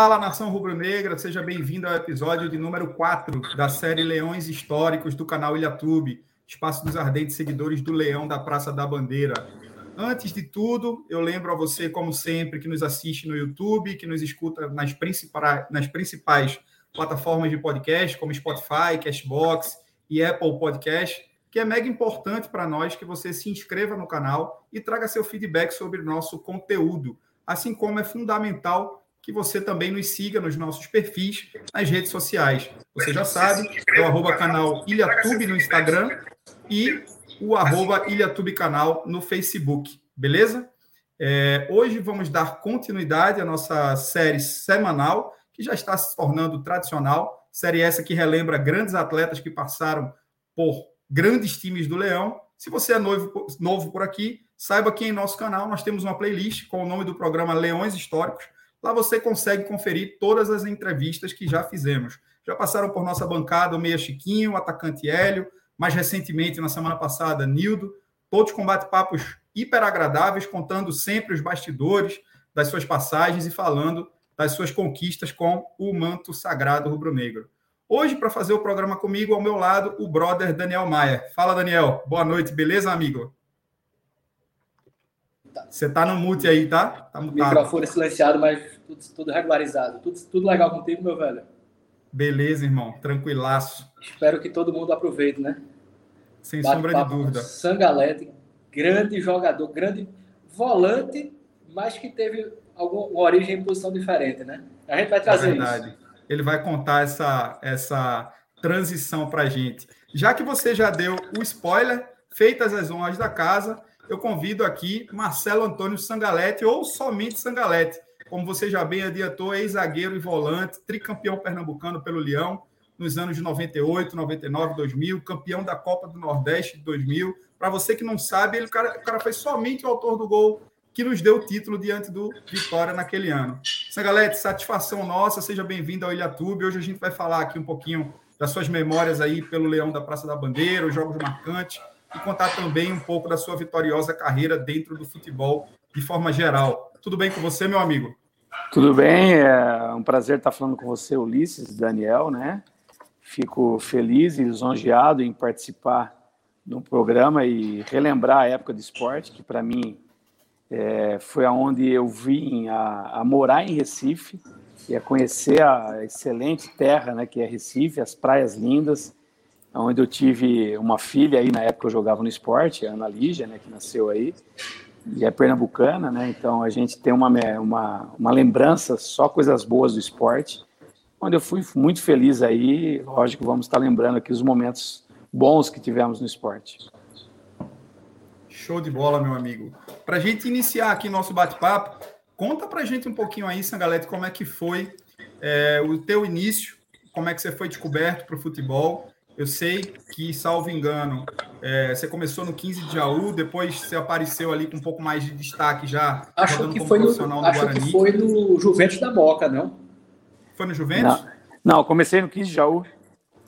Fala nação rubro-negra, seja bem-vindo ao episódio de número 4 da série Leões Históricos do canal Ilhatube, espaço dos ardentes seguidores do Leão da Praça da Bandeira. Antes de tudo, eu lembro a você, como sempre, que nos assiste no YouTube, que nos escuta nas principais, nas principais plataformas de podcast, como Spotify, Cashbox e Apple Podcast, que é mega importante para nós que você se inscreva no canal e traga seu feedback sobre o nosso conteúdo, assim como é fundamental que você também nos siga nos nossos perfis nas redes sociais. Você já sabe, é o arroba canal Ilhatube no Instagram e o arroba Ilhatube Canal no Facebook, beleza? É, hoje vamos dar continuidade à nossa série semanal, que já está se tornando tradicional. Série essa que relembra grandes atletas que passaram por grandes times do Leão. Se você é novo, novo por aqui, saiba que em nosso canal nós temos uma playlist com o nome do programa Leões Históricos, Lá você consegue conferir todas as entrevistas que já fizemos. Já passaram por nossa bancada o Meia Chiquinho, o atacante Hélio, mais recentemente, na semana passada, Nildo, todos com bate-papos hiper agradáveis, contando sempre os bastidores das suas passagens e falando das suas conquistas com o manto sagrado rubro-negro. Hoje, para fazer o programa comigo, ao meu lado, o brother Daniel Maia. Fala, Daniel. Boa noite, beleza, amigo? Você tá no mute aí, tá? Tá mutado. Microfone silenciado, mas tudo, tudo regularizado. Tudo, tudo legal contigo, meu velho? Beleza, irmão. Tranquilaço. Espero que todo mundo aproveite, né? Sem Bate sombra de dúvida. Sangalete, grande jogador, grande volante, mas que teve alguma origem em posição diferente, né? A gente vai trazer é verdade. isso. Ele vai contar essa, essa transição pra gente. Já que você já deu o spoiler, feitas as honras da casa, eu convido aqui Marcelo Antônio Sangalete, ou somente Sangalete. Como você já bem adiantou, ex-zagueiro e volante, tricampeão pernambucano pelo Leão nos anos de 98, 99, 2000, campeão da Copa do Nordeste de 2000. Para você que não sabe, ele, o, cara, o cara foi somente o autor do gol que nos deu o título diante do Vitória naquele ano. Sangalete, satisfação nossa, seja bem-vindo ao Ilhatube. Hoje a gente vai falar aqui um pouquinho das suas memórias aí pelo Leão da Praça da Bandeira, os jogos marcantes e contar também um pouco da sua vitoriosa carreira dentro do futebol de forma geral. Tudo bem com você, meu amigo? Tudo bem, é um prazer estar falando com você, Ulisses, Daniel, né? Fico feliz e lisonjeado em participar do programa e relembrar a época de esporte, que para mim é, foi aonde eu vim a, a, morar em Recife e a conhecer a excelente terra, né, que é Recife, as praias lindas, onde eu tive uma filha aí na época eu jogava no esporte, a Ana Lígia, né, que nasceu aí, e é pernambucana, né? Então a gente tem uma, uma, uma lembrança, só coisas boas do esporte, onde eu fui muito feliz aí. Lógico, vamos estar lembrando aqui os momentos bons que tivemos no esporte. Show de bola, meu amigo. Para a gente iniciar aqui nosso bate-papo, conta para a gente um pouquinho aí, Sangalete, como é que foi é, o teu início, como é que você foi descoberto para o futebol eu sei que, salvo engano, é, você começou no 15 de Jaú, depois você apareceu ali com um pouco mais de destaque já. Acho que foi no, no acho Guarani. que foi no Juventus da Moca, não? Foi no Juventus? Não, não comecei no 15 de Jaú.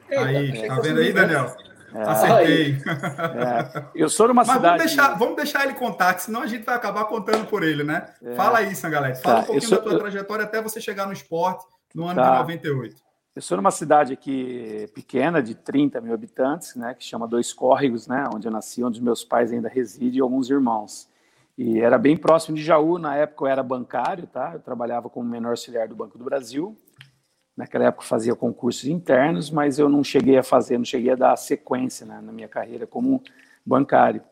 Aí, tá vendo aí, Daniel? É. Acertei. É. Eu sou numa Mas cidade. Vamos deixar, vamos deixar ele contar, que senão a gente vai acabar contando por ele, né? É. Fala aí, Sangalete. Fala tá. um pouquinho sou... da tua trajetória até você chegar no esporte no ano tá. de 98. Eu sou numa cidade aqui pequena, de 30 mil habitantes, né, que chama Dois Córregos, né, onde eu nasci, onde meus pais ainda residem e alguns irmãos. E era bem próximo de Jaú, na época eu era bancário, tá? Eu trabalhava como menor auxiliar do Banco do Brasil. Naquela época fazia concursos internos, mas eu não cheguei a fazer, não cheguei a dar sequência né, na minha carreira como bancário.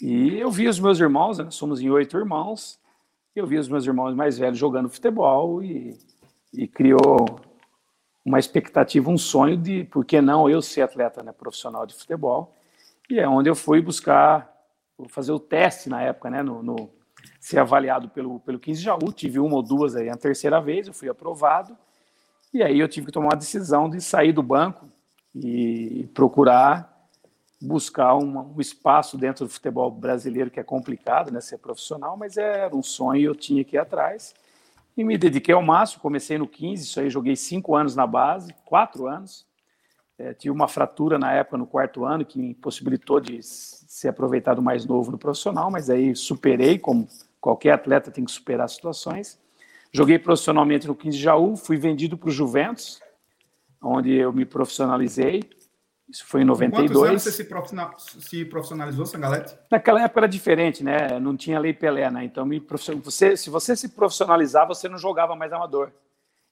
E eu vi os meus irmãos, né, somos em oito irmãos, eu vi os meus irmãos mais velhos jogando futebol e, e criou uma expectativa, um sonho de, por que não eu ser atleta né, profissional de futebol. E é onde eu fui buscar, fazer o teste na época, né, no, no ser avaliado pelo, pelo 15 Jaú. Tive uma ou duas aí, a terceira vez, eu fui aprovado. E aí eu tive que tomar a decisão de sair do banco e procurar buscar um, um espaço dentro do futebol brasileiro, que é complicado, né, ser profissional, mas era um sonho e eu tinha que ir atrás. E me dediquei ao máximo, comecei no 15, isso aí joguei cinco anos na base, quatro anos. É, tive uma fratura na época no quarto ano que me impossibilitou de ser aproveitado mais novo no profissional, mas aí superei, como qualquer atleta tem que superar situações. Joguei profissionalmente no 15 de Jaú, fui vendido para o Juventus, onde eu me profissionalizei. Isso foi em 92. Quantos anos você se, profissionalizou, Sangalete? Naquela época era diferente, né? Não tinha lei Pelé, né? Então, me você, se você se profissionalizar, você não jogava mais amador.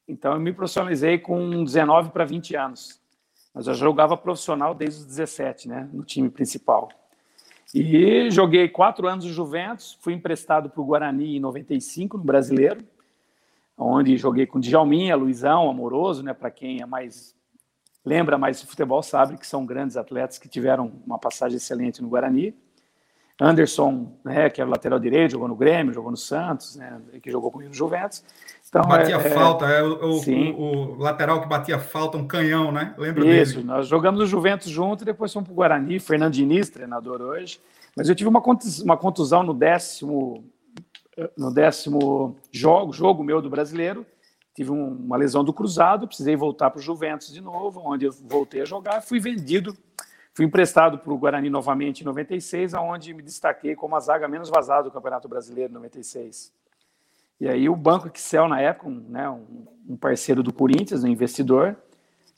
Então, eu me profissionalizei com 19 para 20 anos. Mas eu jogava profissional desde os 17, né? No time principal. E joguei quatro anos no Juventus, fui emprestado para o Guarani em 95, no Brasileiro, onde joguei com Djalminha, Luizão, Amoroso, né? Para quem é mais lembra mais de futebol sabe que são grandes atletas que tiveram uma passagem excelente no Guarani. Anderson, né, que é o lateral direito, jogou no Grêmio, jogou no Santos, né, que jogou comigo no Juventus. Então, batia é, é falta, é, o, o, o, lateral que batia falta, um canhão, né? Lembra Isso, dele? nós jogamos no Juventus junto, depois fomos para o Guarani, Fernando Diniz, treinador hoje. Mas eu tive uma contusão, uma contusão no décimo, no décimo jogo, jogo meu do brasileiro, tive um, uma lesão do cruzado, precisei voltar para o Juventus de novo, onde eu voltei a jogar, fui vendido, fui emprestado para o Guarani novamente em 96, aonde me destaquei como a zaga menos vazada do Campeonato Brasileiro em 96. E aí o Banco Excel, na época, um, né, um, parceiro do Corinthians, um investidor,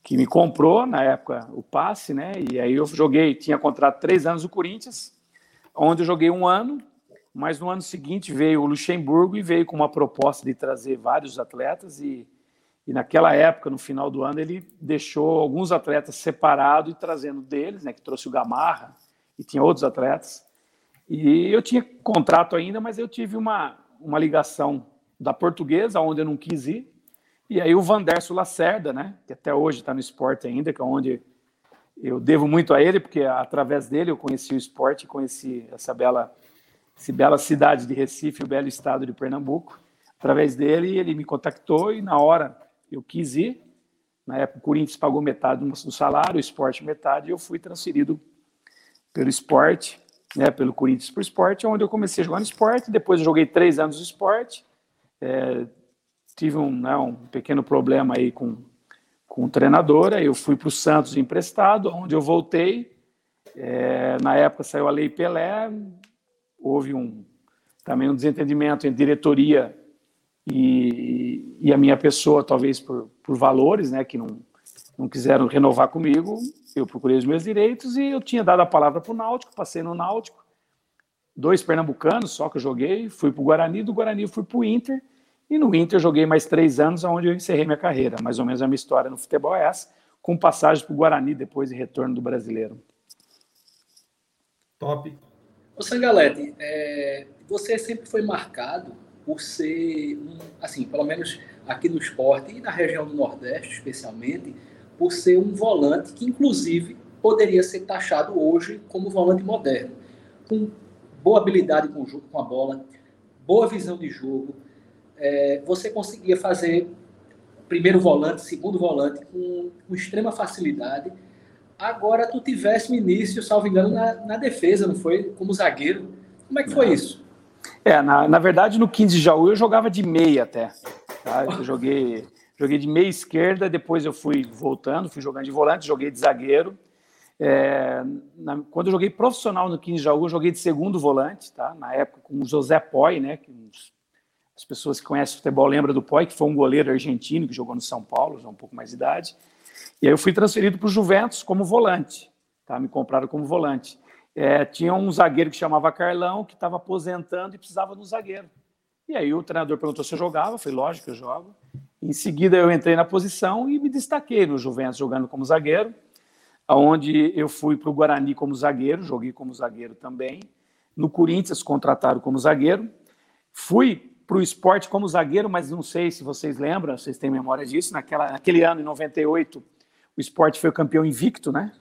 que me comprou, na época, o passe, né, e aí eu joguei, tinha contrato três anos no Corinthians, onde eu joguei um ano, mas no ano seguinte veio o Luxemburgo e veio com uma proposta de trazer vários atletas e, e naquela época, no final do ano, ele deixou alguns atletas separados e trazendo deles, né, que trouxe o Gamarra e tinha outros atletas. E eu tinha contrato ainda, mas eu tive uma, uma ligação da portuguesa, onde eu não quis ir, e aí o Vanderso Lacerda, né, que até hoje está no esporte ainda, que é onde eu devo muito a ele, porque através dele eu conheci o esporte, conheci essa bela essa bela cidade de Recife, o belo estado de Pernambuco. Através dele, ele me contactou e na hora eu quis ir. Na época, o Corinthians pagou metade do salário, o esporte metade, e eu fui transferido pelo esporte, né, pelo Corinthians para o esporte, onde eu comecei a jogar no esporte. Depois joguei três anos no esporte. É, tive um, né, um pequeno problema aí com, com o treinador. Eu fui para o Santos emprestado, onde eu voltei. É, na época saiu a Lei Pelé, houve um, também um desentendimento entre diretoria e, e a minha pessoa, talvez por, por valores, né, que não, não quiseram renovar comigo. Eu procurei os meus direitos e eu tinha dado a palavra para o Náutico, passei no Náutico, dois pernambucanos só que eu joguei, fui para o Guarani, do Guarani fui para o Inter, e no Inter joguei mais três anos, onde eu encerrei minha carreira. Mais ou menos a minha história no futebol é essa, com passagem para o Guarani depois e retorno do brasileiro. Top. Ô Sangalete, é, você sempre foi marcado por ser, um, assim, pelo menos aqui no esporte e na região do Nordeste, especialmente, por ser um volante que, inclusive, poderia ser taxado hoje como volante moderno, com boa habilidade com, com a bola, boa visão de jogo. É, você conseguia fazer primeiro volante, segundo volante com, com extrema facilidade Agora tu tivesse no início, salvo engano, na, na defesa, não foi? Como zagueiro. Como é que foi isso? É, na, na verdade, no 15 de Jaú eu jogava de meia até. Tá? Eu joguei, joguei de meia esquerda, depois eu fui voltando, fui jogando de volante, joguei de zagueiro. É, na, quando eu joguei profissional no 15 de Jaú, eu joguei de segundo volante, tá? na época com o José Poi, né? que as pessoas que conhecem futebol lembram do Poi, que foi um goleiro argentino que jogou no São Paulo, já um pouco mais de idade. E aí eu fui transferido para o Juventus como volante, tá? Me compraram como volante. É, tinha um zagueiro que chamava Carlão, que estava aposentando e precisava de um zagueiro. E aí o treinador perguntou se eu jogava, falei, lógico que eu jogo. Em seguida eu entrei na posição e me destaquei no Juventus jogando como zagueiro, aonde eu fui para o Guarani como zagueiro, joguei como zagueiro também. No Corinthians contrataram como zagueiro. Fui para o esporte como zagueiro, mas não sei se vocês lembram, vocês têm memória disso. Naquela, naquele ano, em 98, o esporte foi o campeão invicto, né?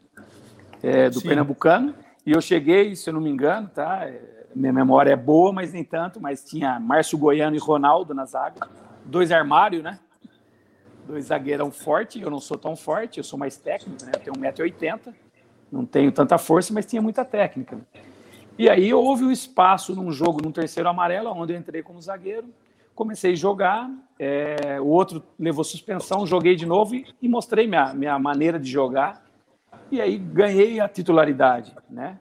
É, do Sim. Pernambucano. E eu cheguei, se eu não me engano, tá? É, minha memória é boa, mas nem tanto. Mas tinha Márcio Goiano e Ronaldo na zaga, dois armários, né? Dois zagueirão forte. Eu não sou tão forte, eu sou mais técnico, né? Eu tenho 1,80m, não tenho tanta força, mas tinha muita técnica. E aí houve um espaço num jogo, num terceiro amarelo, onde eu entrei como zagueiro, comecei a jogar, é, o outro levou suspensão, joguei de novo e, e, mostrei minha, minha maneira de jogar. E aí ganhei a titularidade, né?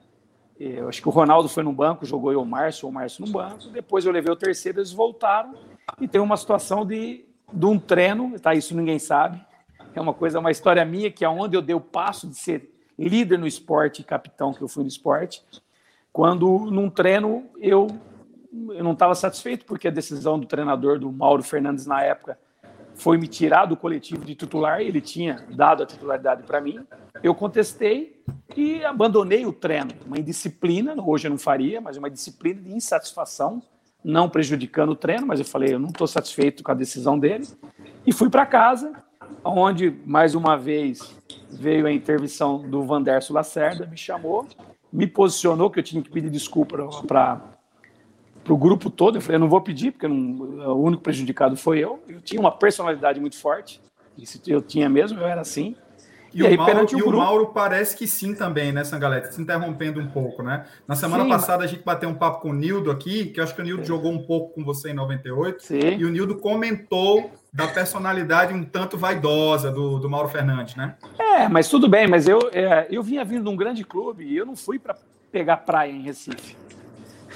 Eu acho que o Ronaldo foi no banco, jogou eu o Márcio, o Márcio no banco. Depois eu levei o terceiro, eles voltaram E tem uma situação de, de um treino, tá? Isso ninguém sabe. É uma coisa, uma história minha, que é onde eu dei o passo de ser líder no esporte, capitão que eu fui no esporte, quando num treino eu, eu não estava satisfeito, porque a decisão do treinador, do Mauro Fernandes, na época, foi me tirar do coletivo de titular, ele tinha dado a titularidade para mim. Eu contestei e abandonei o treino. Uma indisciplina, hoje eu não faria, mas uma disciplina de insatisfação, não prejudicando o treino, mas eu falei, eu não estou satisfeito com a decisão dele. E fui para casa, onde, mais uma vez, veio a intervenção do Vanderso Lacerda, me chamou, me posicionou que eu tinha que pedir desculpa para para o grupo todo. Eu falei, eu não vou pedir, porque não, o único prejudicado foi eu. Eu tinha uma personalidade muito forte, isso eu tinha mesmo, eu era assim. E, e, o, aí, Mauro, o, grupo... o, Mauro, parece que sim também, né, Sangalete? Se interrompendo um pouco, né? Na semana sim, passada mas... a gente bateu um papo com o Nildo aqui, que eu acho que o Nildo sim. jogou um pouco com você em 98. Sim. E o Nildo comentou da personalidade um tanto vaidosa do, do Mauro Fernandes, né? É, mas tudo bem, mas eu, é, eu vinha vindo de um grande clube e eu não fui para pegar praia em Recife.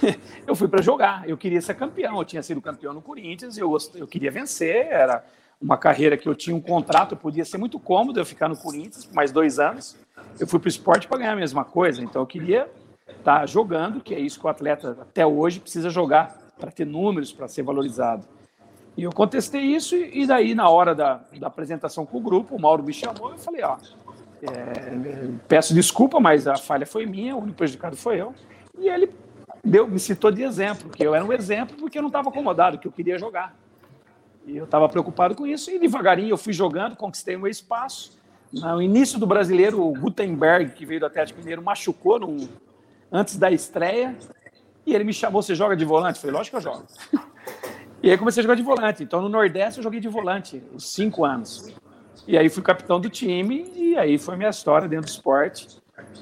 eu fui para jogar, eu queria ser campeão, eu tinha sido campeão no Corinthians, eu, eu queria vencer, era uma carreira que eu tinha um contrato, podia ser muito cômodo eu ficar no Corinthians por mais dois anos. Eu fui para o esporte para ganhar a mesma coisa, então eu queria estar tá jogando, que é isso que o atleta até hoje precisa jogar para ter números, para ser valorizado. E eu contestei isso, e daí, na hora da, da apresentação com o grupo, o Mauro me chamou e eu falei: Ó, é, peço desculpa, mas a falha foi minha, o único prejudicado foi eu. E ele deu, me citou de exemplo, que eu era um exemplo porque eu não estava acomodado, que eu queria jogar. E eu estava preocupado com isso, e devagarinho eu fui jogando, conquistei o meu espaço. No início do brasileiro, o Gutenberg, que veio do Atlético Mineiro, machucou antes da estreia, e ele me chamou, você joga de volante? Eu falei, lógico que eu jogo. e aí comecei a jogar de volante. Então, no Nordeste, eu joguei de volante, os cinco anos. E aí fui capitão do time, e aí foi minha história dentro do esporte.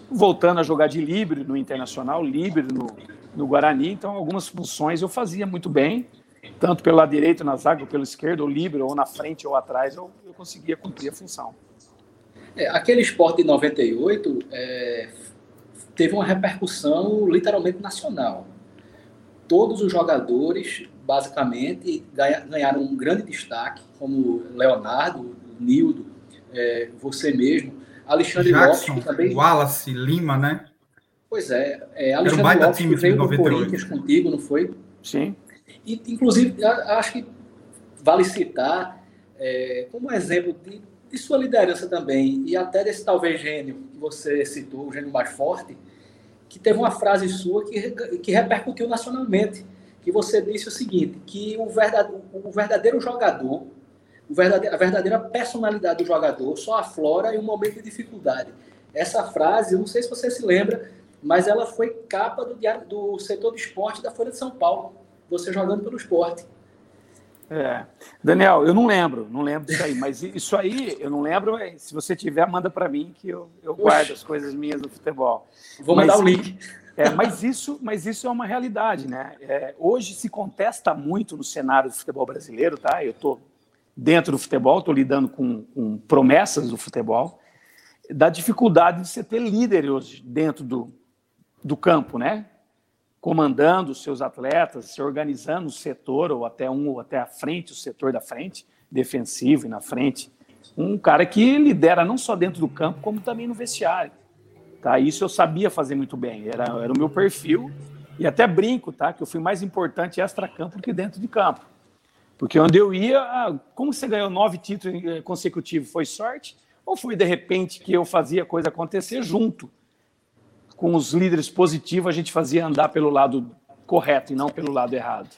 Voltando a jogar de livre no Internacional, livre no, no Guarani, então algumas funções eu fazia muito bem, tanto pelo lado direito na zaga, ou pelo esquerdo, ou livre, ou na frente ou atrás, eu, eu conseguia cumprir a função. É, aquele esporte de 98 é, teve uma repercussão literalmente nacional. Todos os jogadores, basicamente, ganharam um grande destaque, como Leonardo, Nildo, é, você mesmo, Alexandre Jackson, Lopes também. Wallace, Lima, né? Pois é, é Alexandre Era Lopes time veio do Corinthians contigo, não foi? Sim. E, inclusive, acho que vale citar é, como exemplo de, de, sua liderança também, e até desse talvez gênio que você citou, o gênio mais forte, que teve uma frase sua que, que repercutiu nacionalmente, que você disse o seguinte, que o verdadeiro, o verdadeiro jogador, o verdadeiro, a verdadeira personalidade do jogador só aflora em um momento de dificuldade. Essa frase, eu não sei se você se lembra, mas ela foi capa do, diário, do setor de esporte da Folha de São Paulo, você jogando pelo esporte. É. Daniel, eu não lembro, não lembro disso aí, mas isso aí eu não lembro. Se você tiver, manda para mim que eu, eu guardo as coisas minhas do futebol. Vou mas, mandar o link. É, mas isso, mas isso é uma realidade, né? É, hoje se contesta muito no cenário do futebol brasileiro, tá? Eu estou dentro do futebol, estou lidando com, com, promessas do futebol, da dificuldade de você ter líder hoje dentro do, do campo, né? Comandando os seus atletas, se organizando o setor, ou até um, ou até a frente, o setor da frente, defensivo e na frente. Um cara que lidera não só dentro do campo, como também no vestiário. Tá? Isso eu sabia fazer muito bem, era, era o meu perfil. E até brinco, tá? Que eu fui mais importante extra-campo do que dentro de campo. Porque onde eu ia, como você ganhou nove títulos eh, consecutivos? Foi sorte? Ou foi de repente que eu fazia a coisa acontecer junto? Com os líderes positivos, a gente fazia andar pelo lado correto e não pelo lado errado.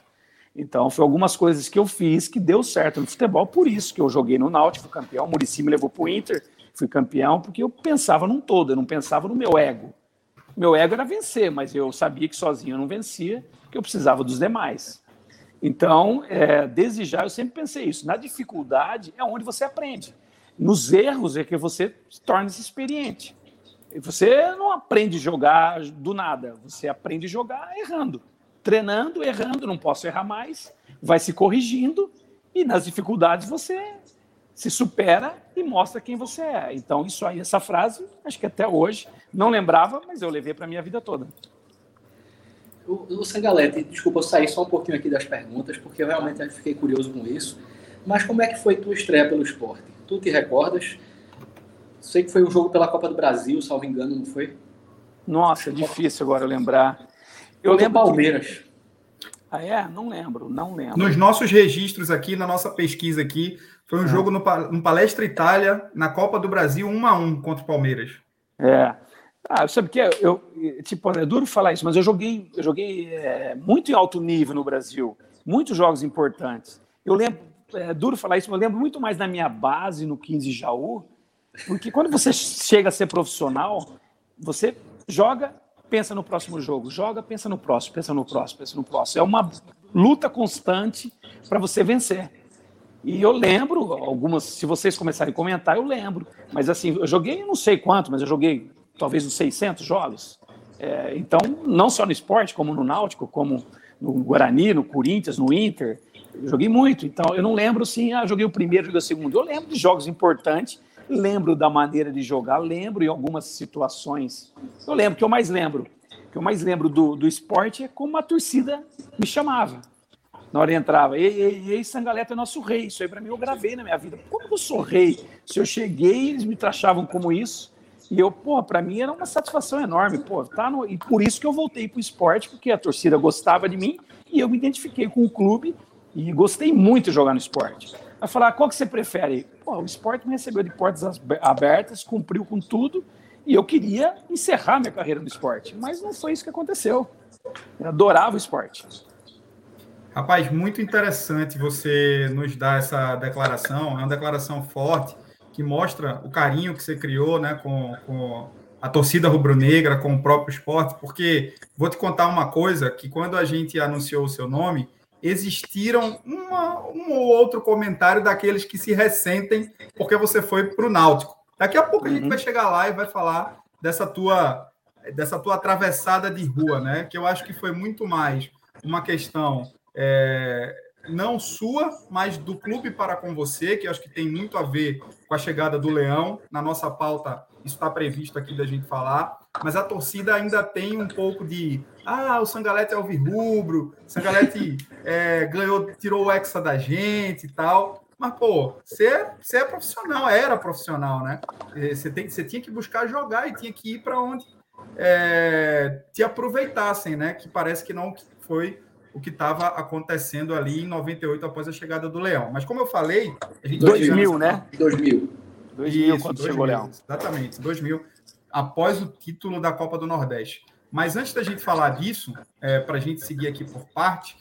Então, foi algumas coisas que eu fiz que deu certo no futebol, por isso que eu joguei no Náutico, fui campeão, o Muricy me levou para o Inter, fui campeão, porque eu pensava num todo, eu não pensava no meu ego. Meu ego era vencer, mas eu sabia que sozinho eu não vencia, que eu precisava dos demais. Então, é, desde já, eu sempre pensei isso. Na dificuldade é onde você aprende. Nos erros é que você torna-se experiente. Você não aprende a jogar do nada, você aprende a jogar errando. Treinando, errando, não posso errar mais, vai se corrigindo e nas dificuldades você se supera e mostra quem você é. Então, isso aí, essa frase, acho que até hoje, não lembrava, mas eu levei para a minha vida toda. O, o Sangalete, desculpa eu sair só um pouquinho aqui das perguntas, porque eu realmente fiquei curioso com isso. Mas como é que foi tua estreia pelo esporte? Tu te recordas? Sei que foi um jogo pela Copa do Brasil, salvo engano, não foi? Nossa, é difícil agora lembrar. Eu, eu lembro Palmeiras. Que... Ah, é? Não lembro, não lembro. Nos nossos registros aqui, na nossa pesquisa aqui, foi um é. jogo no, no Palestra Itália, na Copa do Brasil, 1 a 1 contra o Palmeiras. É. Ah, sabe que eu, tipo, é duro falar isso, mas eu joguei, eu joguei é, muito em alto nível no Brasil, muitos jogos importantes. Eu lembro, é duro falar isso, mas eu lembro muito mais da minha base no 15 Jaú, porque quando você chega a ser profissional, você joga, pensa no próximo jogo, joga, pensa no próximo, pensa no próximo, pensa no próximo. É uma luta constante para você vencer. E eu lembro, algumas, se vocês começarem a comentar, eu lembro. Mas assim, eu joguei não sei quanto, mas eu joguei talvez uns 600 jogos. É, então, não só no esporte, como no Náutico, como no Guarani, no Corinthians, no Inter, eu joguei muito. Então, eu não lembro assim, ah, joguei o primeiro, joguei o segundo. Eu lembro de jogos importantes, lembro da maneira de jogar, lembro em algumas situações. Eu lembro, que eu mais lembro, que eu mais lembro do, do esporte é como a torcida me chamava. Na hora entrava, ei, ei, ei, Sangaleta é nosso rei. Isso aí para mim eu gravei na minha vida. Como eu sou rei? Se eu cheguei, eles me tratavam como isso. E eu, pô, para mim era uma satisfação enorme, pô, tá no... e por isso que eu voltei para o esporte, porque a torcida gostava de mim e eu me identifiquei com o clube e gostei muito de jogar no esporte. Vai falar, qual que você prefere? Pô, o esporte me recebeu de portas abertas, cumpriu com tudo e eu queria encerrar minha carreira no esporte, mas não foi isso que aconteceu. Eu adorava o esporte. Rapaz, muito interessante você nos dar essa declaração, é uma declaração forte que mostra o carinho que você criou né, com, com a torcida rubro-negra, com o próprio esporte, porque vou te contar uma coisa, que quando a gente anunciou o seu nome, existiram uma, um ou outro comentário daqueles que se ressentem porque você foi para o Náutico. Daqui a pouco a gente uhum. vai chegar lá e vai falar dessa tua dessa tua atravessada de rua, né? Que eu acho que foi muito mais uma questão é, não sua, mas do clube para com você, que acho que tem muito a ver com a chegada do Leão. Na nossa pauta, isso está previsto aqui da gente falar. Mas a torcida ainda tem um pouco de. Ah, o Sangalete é alvirrubro, o Sangalete é, ganhou, tirou o Hexa da gente e tal. Mas, pô, você, é, você é profissional, era profissional, né? Você, tem, você tinha que buscar jogar e tinha que ir para onde é, te aproveitassem, né? Que parece que não foi o que estava acontecendo ali em 98 após a chegada do Leão. Mas como eu falei, a gente 2000, né? 2000. 2000 quando 2000, chegou o Leão. Exatamente, 2000 após o título da Copa do Nordeste. Mas antes da gente falar disso, é, para a gente seguir aqui por parte,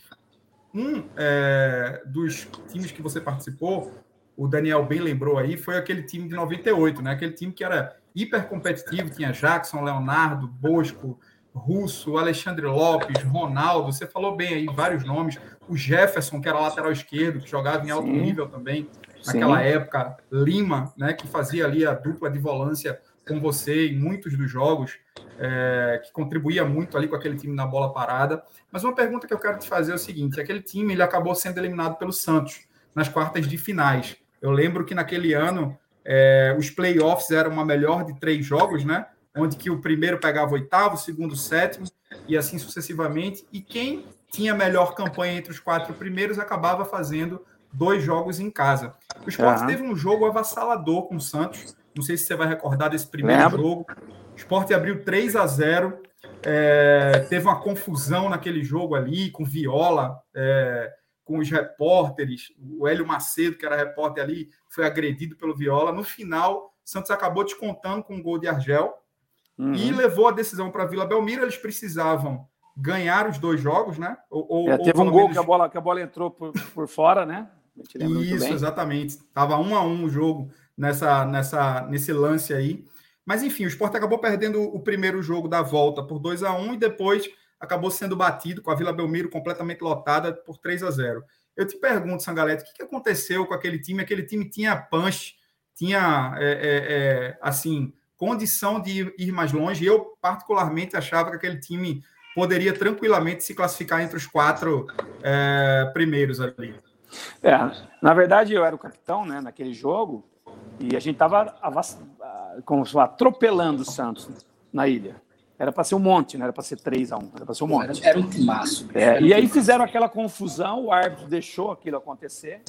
um é, dos times que você participou, o Daniel bem lembrou aí, foi aquele time de 98, né? Aquele time que era hiper competitivo, tinha Jackson, Leonardo, Bosco, Russo, Alexandre Lopes, Ronaldo, você falou bem aí vários nomes. O Jefferson, que era lateral esquerdo, que jogava em alto Sim. nível também naquela Sim. época. Lima, né, que fazia ali a dupla de volância com você em muitos dos jogos, é, que contribuía muito ali com aquele time na bola parada. Mas uma pergunta que eu quero te fazer é o seguinte: aquele time ele acabou sendo eliminado pelo Santos nas quartas de finais. Eu lembro que naquele ano é, os playoffs eram uma melhor de três jogos, né? onde que o primeiro pegava o oitavo, o segundo o sétimo, e assim sucessivamente. E quem tinha melhor campanha entre os quatro primeiros acabava fazendo dois jogos em casa. O Sport uhum. teve um jogo avassalador com o Santos. Não sei se você vai recordar desse primeiro Lembro. jogo. O Sport abriu 3 a 0 é, teve uma confusão naquele jogo ali, com Viola, é, com os repórteres. O Hélio Macedo, que era repórter ali, foi agredido pelo Viola. No final, Santos acabou descontando com um gol de Argel uhum. e levou a decisão para Vila Belmiro. Eles precisavam ganhar os dois jogos, né? Ou, é, teve um gol menos... que, a bola, que a bola entrou por, por fora, né? Isso, exatamente. Tava um a um o jogo nessa, nessa, nesse lance aí. Mas enfim, o Sport acabou perdendo o primeiro jogo da volta por 2 a 1 e depois acabou sendo batido com a Vila Belmiro completamente lotada por 3 a 0 Eu te pergunto, Sangalete, o que aconteceu com aquele time? Aquele time tinha punch, tinha, é, é, é, assim, condição de ir mais longe. Eu, particularmente, achava que aquele time poderia tranquilamente se classificar entre os quatro é, primeiros ali. É, na verdade, eu era o capitão né, naquele jogo e a gente estava atropelando o Santos na ilha. Era para ser um monte, não era para ser 3 a 1 era para ser um monte. Era, era um timaço. É, e aí fizeram aquela confusão, o árbitro deixou aquilo acontecer,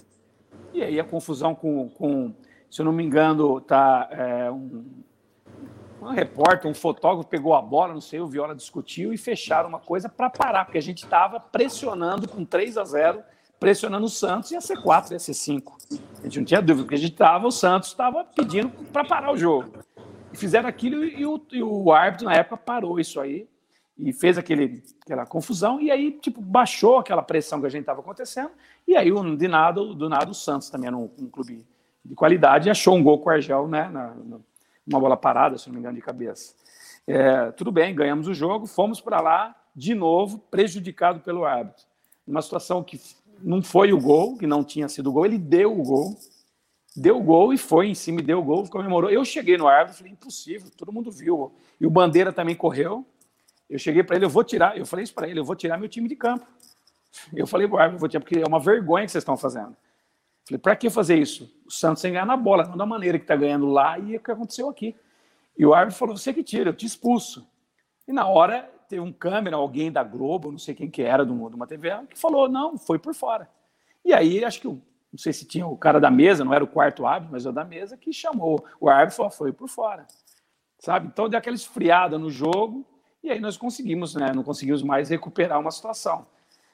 e aí a confusão com, com se eu não me engano, tá é, um, um repórter, um fotógrafo pegou a bola, não sei, o Viola discutiu e fecharam uma coisa para parar, porque a gente estava pressionando com 3 a 0 pressionando o Santos, ia ser 4, ia ser 5. A gente não tinha dúvida, porque a gente estava, o Santos estava pedindo para parar o jogo. E fizeram aquilo e o, e o árbitro, na época, parou isso aí e fez aquele, aquela confusão, e aí, tipo, baixou aquela pressão que a gente estava acontecendo, e aí, de nada, do nada, o Santos também era um, um clube de qualidade, e achou um gol com o Argel, né, na, na, uma bola parada, se não me engano, de cabeça. É, tudo bem, ganhamos o jogo, fomos para lá, de novo, prejudicado pelo árbitro. Uma situação que não foi o gol, que não tinha sido o gol, ele deu o gol, deu o gol e foi em cima deu o gol, comemorou. Eu cheguei no árbitro, falei, impossível, todo mundo viu. E o Bandeira também correu. Eu cheguei para ele, eu vou tirar, eu falei isso para ele, eu vou tirar meu time de campo. Eu falei para o árbitro, vou tirar, porque é uma vergonha que vocês estão fazendo. Falei, para que fazer isso? O Santos sem ganhar na bola, não da maneira que está ganhando lá e o que aconteceu aqui. E o árbitro falou, você que tira, eu te expulso. E na hora teve um câmera, alguém da Globo, não sei quem que era, de uma TV, que falou, não, foi por fora. E aí, acho que, não sei se tinha o cara da mesa, não era o quarto árbitro, mas o da mesa, que chamou o árbitro falou, foi por fora. Sabe? Então, deu aquela esfriada no jogo, e aí nós conseguimos, né? Não conseguimos mais recuperar uma situação.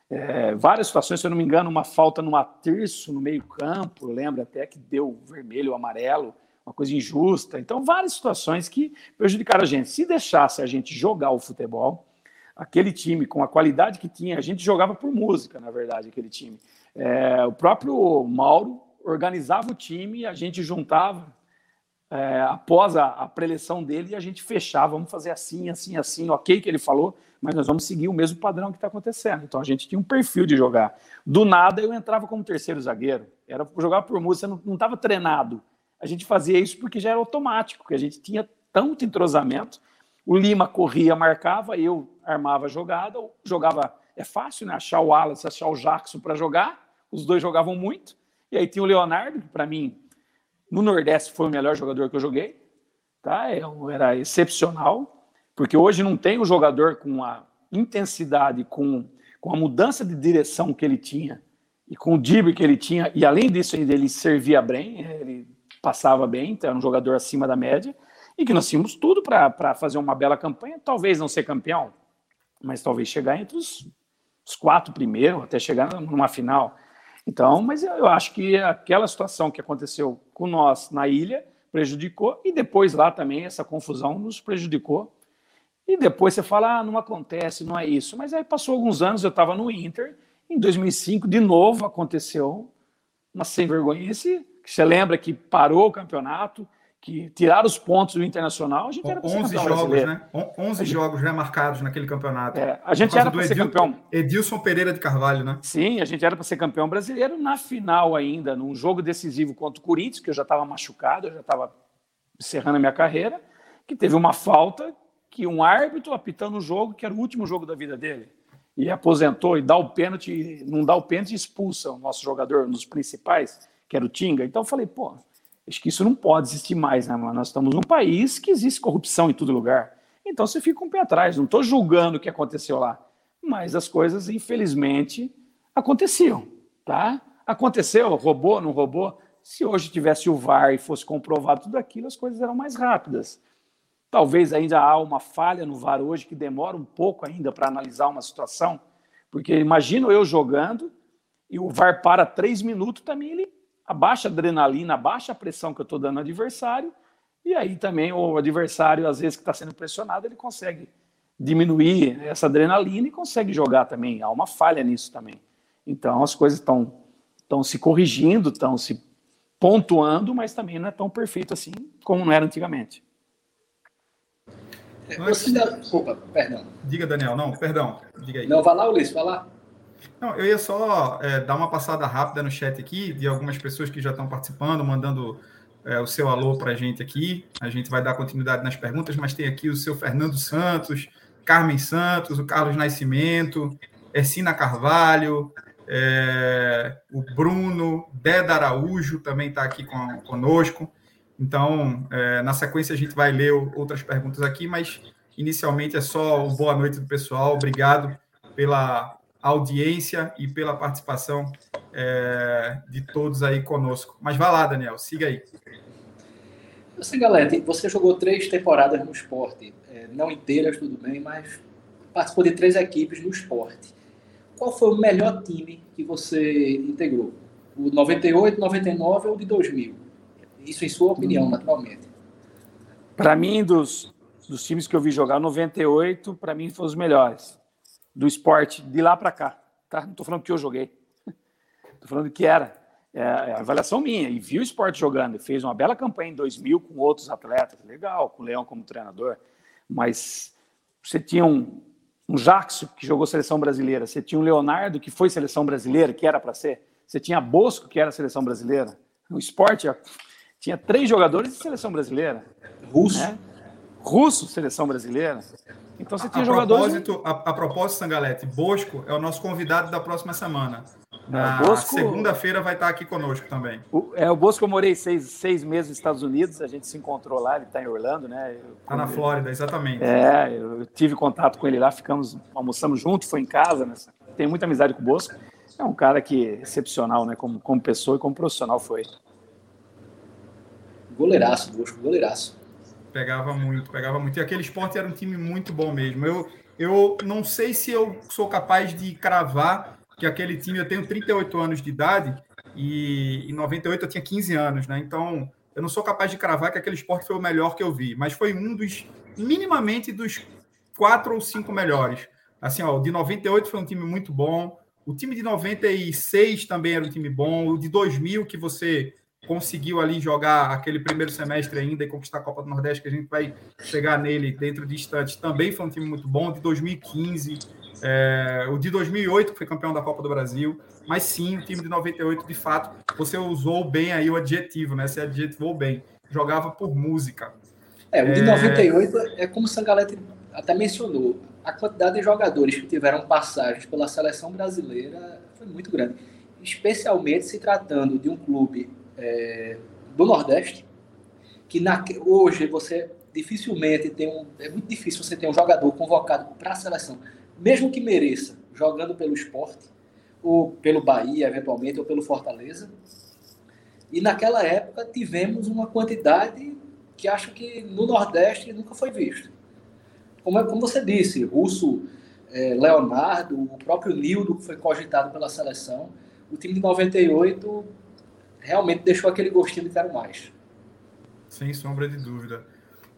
É, várias situações, se eu não me engano, uma falta no aterço no meio-campo, lembra até que deu vermelho, amarelo, uma coisa injusta. Então, várias situações que prejudicaram a gente. Se deixasse a gente jogar o futebol, aquele time com a qualidade que tinha, a gente jogava por música, na verdade, aquele time. É, o próprio Mauro organizava o time, a gente juntava é, após a, a preleção dele e a gente fechava, vamos fazer assim, assim, assim, ok que ele falou, mas nós vamos seguir o mesmo padrão que está acontecendo. Então a gente tinha um perfil de jogar. Do nada eu entrava como terceiro zagueiro, era jogar por música, não estava treinado a gente fazia isso porque já era automático, que a gente tinha tanto entrosamento. O Lima corria, marcava, eu armava a jogada, jogava. É fácil, né? Achar o Wallace, achar o Jackson para jogar. Os dois jogavam muito. E aí tinha o Leonardo, que para mim, no Nordeste, foi o melhor jogador que eu joguei. Tá? É era excepcional, porque hoje não tem o um jogador com a intensidade, com, com a mudança de direção que ele tinha e com o drible que ele tinha, e além disso ele servia bem, ele passava bem, então era um jogador acima da média, e que nós tínhamos tudo para fazer uma bela campanha, talvez não ser campeão, mas talvez chegar entre os, os quatro primeiros, até chegar numa final. Então, mas eu, acho que aquela situação que aconteceu com nós na ilha prejudicou, e depois lá também essa confusão nos prejudicou. E depois você fala, ah, não acontece, não é isso. Mas aí passou alguns anos, eu estava no Inter, em 2005, de novo aconteceu uma sem vergonhice você lembra que parou o campeonato, que tiraram os pontos do Internacional, a gente era 11 jogos, brasileiro. né? 11 gente... jogos né, marcados naquele campeonato. É, a gente era para ser Edil... campeão. Edilson Pereira de Carvalho, né? Sim, a gente era para ser campeão brasileiro na final ainda, num jogo decisivo contra o Corinthians, que eu já estava machucado, eu já estava encerrando a minha carreira, que teve uma falta que um árbitro apitando o jogo, que era o último jogo da vida dele, e aposentou e dá o pênalti, não dá o pênalti e expulsa o nosso jogador, um dos principais que era o Tinga. Então eu falei, pô, acho que isso não pode existir mais, né, mano? Nós estamos num país que existe corrupção em todo lugar. Então você fica um pé atrás, não estou julgando o que aconteceu lá. Mas as coisas, infelizmente, aconteciam, tá? Aconteceu, roubou, não roubou. Se hoje tivesse o VAR e fosse comprovado tudo aquilo, as coisas eram mais rápidas. Talvez ainda há uma falha no VAR hoje que demora um pouco ainda para analisar uma situação, porque imagino eu jogando e o VAR para três minutos também ele abaixa a adrenalina, abaixa a pressão que eu estou dando ao adversário, e aí também o adversário, às vezes que está sendo pressionado, ele consegue diminuir essa adrenalina e consegue jogar também. Há uma falha nisso também. Então as coisas estão estão se corrigindo, estão se pontuando, mas também não é tão perfeito assim como não era antigamente. Você dá... Opa, perdão. Diga, Daniel. Não, perdão. Diga aí. Não, vai lá, Ulisses, vai lá. Não, eu ia só é, dar uma passada rápida no chat aqui de algumas pessoas que já estão participando, mandando é, o seu alô para a gente aqui. A gente vai dar continuidade nas perguntas, mas tem aqui o seu Fernando Santos, Carmen Santos, o Carlos Nascimento, Ercina Carvalho, é, o Bruno, Deda Araújo também está aqui com, conosco. Então, é, na sequência, a gente vai ler outras perguntas aqui, mas inicialmente é só boa noite do pessoal. Obrigado pela audiência e pela participação é, de todos aí conosco. Mas vá lá, Daniel, siga aí. Você, galera, você jogou três temporadas no esporte, é, não inteiras, tudo bem, mas participou de três equipes no esporte. Qual foi o melhor time que você integrou? O 98, 99 ou de 2000? Isso em sua opinião, naturalmente. Para mim, dos, dos times que eu vi jogar, 98, para mim, foram os melhores. Do esporte, de lá para cá. Tá? Não estou falando que eu joguei. Estou falando que era. É, é avaliação minha. E vi o esporte jogando. Fez uma bela campanha em 2000 com outros atletas. Legal, com o Leão como treinador. Mas você tinha um, um Jackson, que jogou seleção brasileira. Você tinha um Leonardo, que foi seleção brasileira, que era para ser. Você tinha Bosco, que era seleção brasileira. O esporte tinha três jogadores de seleção brasileira. Russo. Né? Russo, seleção brasileira. Então você tinha a jogadores. Propósito, a, a propósito, Sangalete, Bosco é o nosso convidado da próxima semana. Na Bosco, segunda-feira vai estar aqui conosco também. O, é, o Bosco eu morei seis, seis meses nos Estados Unidos, a gente se encontrou lá, ele está em Orlando, né? Está na Flórida, exatamente. É, eu tive contato com ele lá, ficamos, almoçamos junto, foi em casa, né? Tenho muita amizade com o Bosco. É um cara que é excepcional, né? Como, como pessoa e como profissional foi. Goleiraço, Bosco, goleiraço. Pegava muito, pegava muito. E aquele esporte era um time muito bom mesmo. Eu, eu não sei se eu sou capaz de cravar que aquele time, eu tenho 38 anos de idade e em 98 eu tinha 15 anos, né? Então, eu não sou capaz de cravar que aquele esporte foi o melhor que eu vi, mas foi um dos, minimamente, dos quatro ou cinco melhores. Assim, ó, o de 98 foi um time muito bom, o time de 96 também era um time bom, o de 2000 que você conseguiu ali jogar aquele primeiro semestre ainda e conquistar a Copa do Nordeste, que a gente vai chegar nele dentro de instantes, também foi um time muito bom, de 2015 é, o de 2008, que foi campeão da Copa do Brasil, mas sim, o time de 98, de fato, você usou bem aí o adjetivo, né? Você adjetivou bem. Jogava por música. É, o de é... 98 é como o Sangalete até mencionou. A quantidade de jogadores que tiveram passagens pela seleção brasileira foi muito grande. Especialmente se tratando de um clube é, do Nordeste, que na, hoje você dificilmente tem um. É muito difícil você ter um jogador convocado para a seleção mesmo que mereça, jogando pelo esporte, ou pelo Bahia, eventualmente, ou pelo Fortaleza. E naquela época tivemos uma quantidade que acho que no Nordeste nunca foi visto. Como, é, como você disse, Russo, é, Leonardo, o próprio Nildo, que foi cogitado pela seleção, o time de 98 realmente deixou aquele gostinho de quero mais. Sem sombra de dúvida.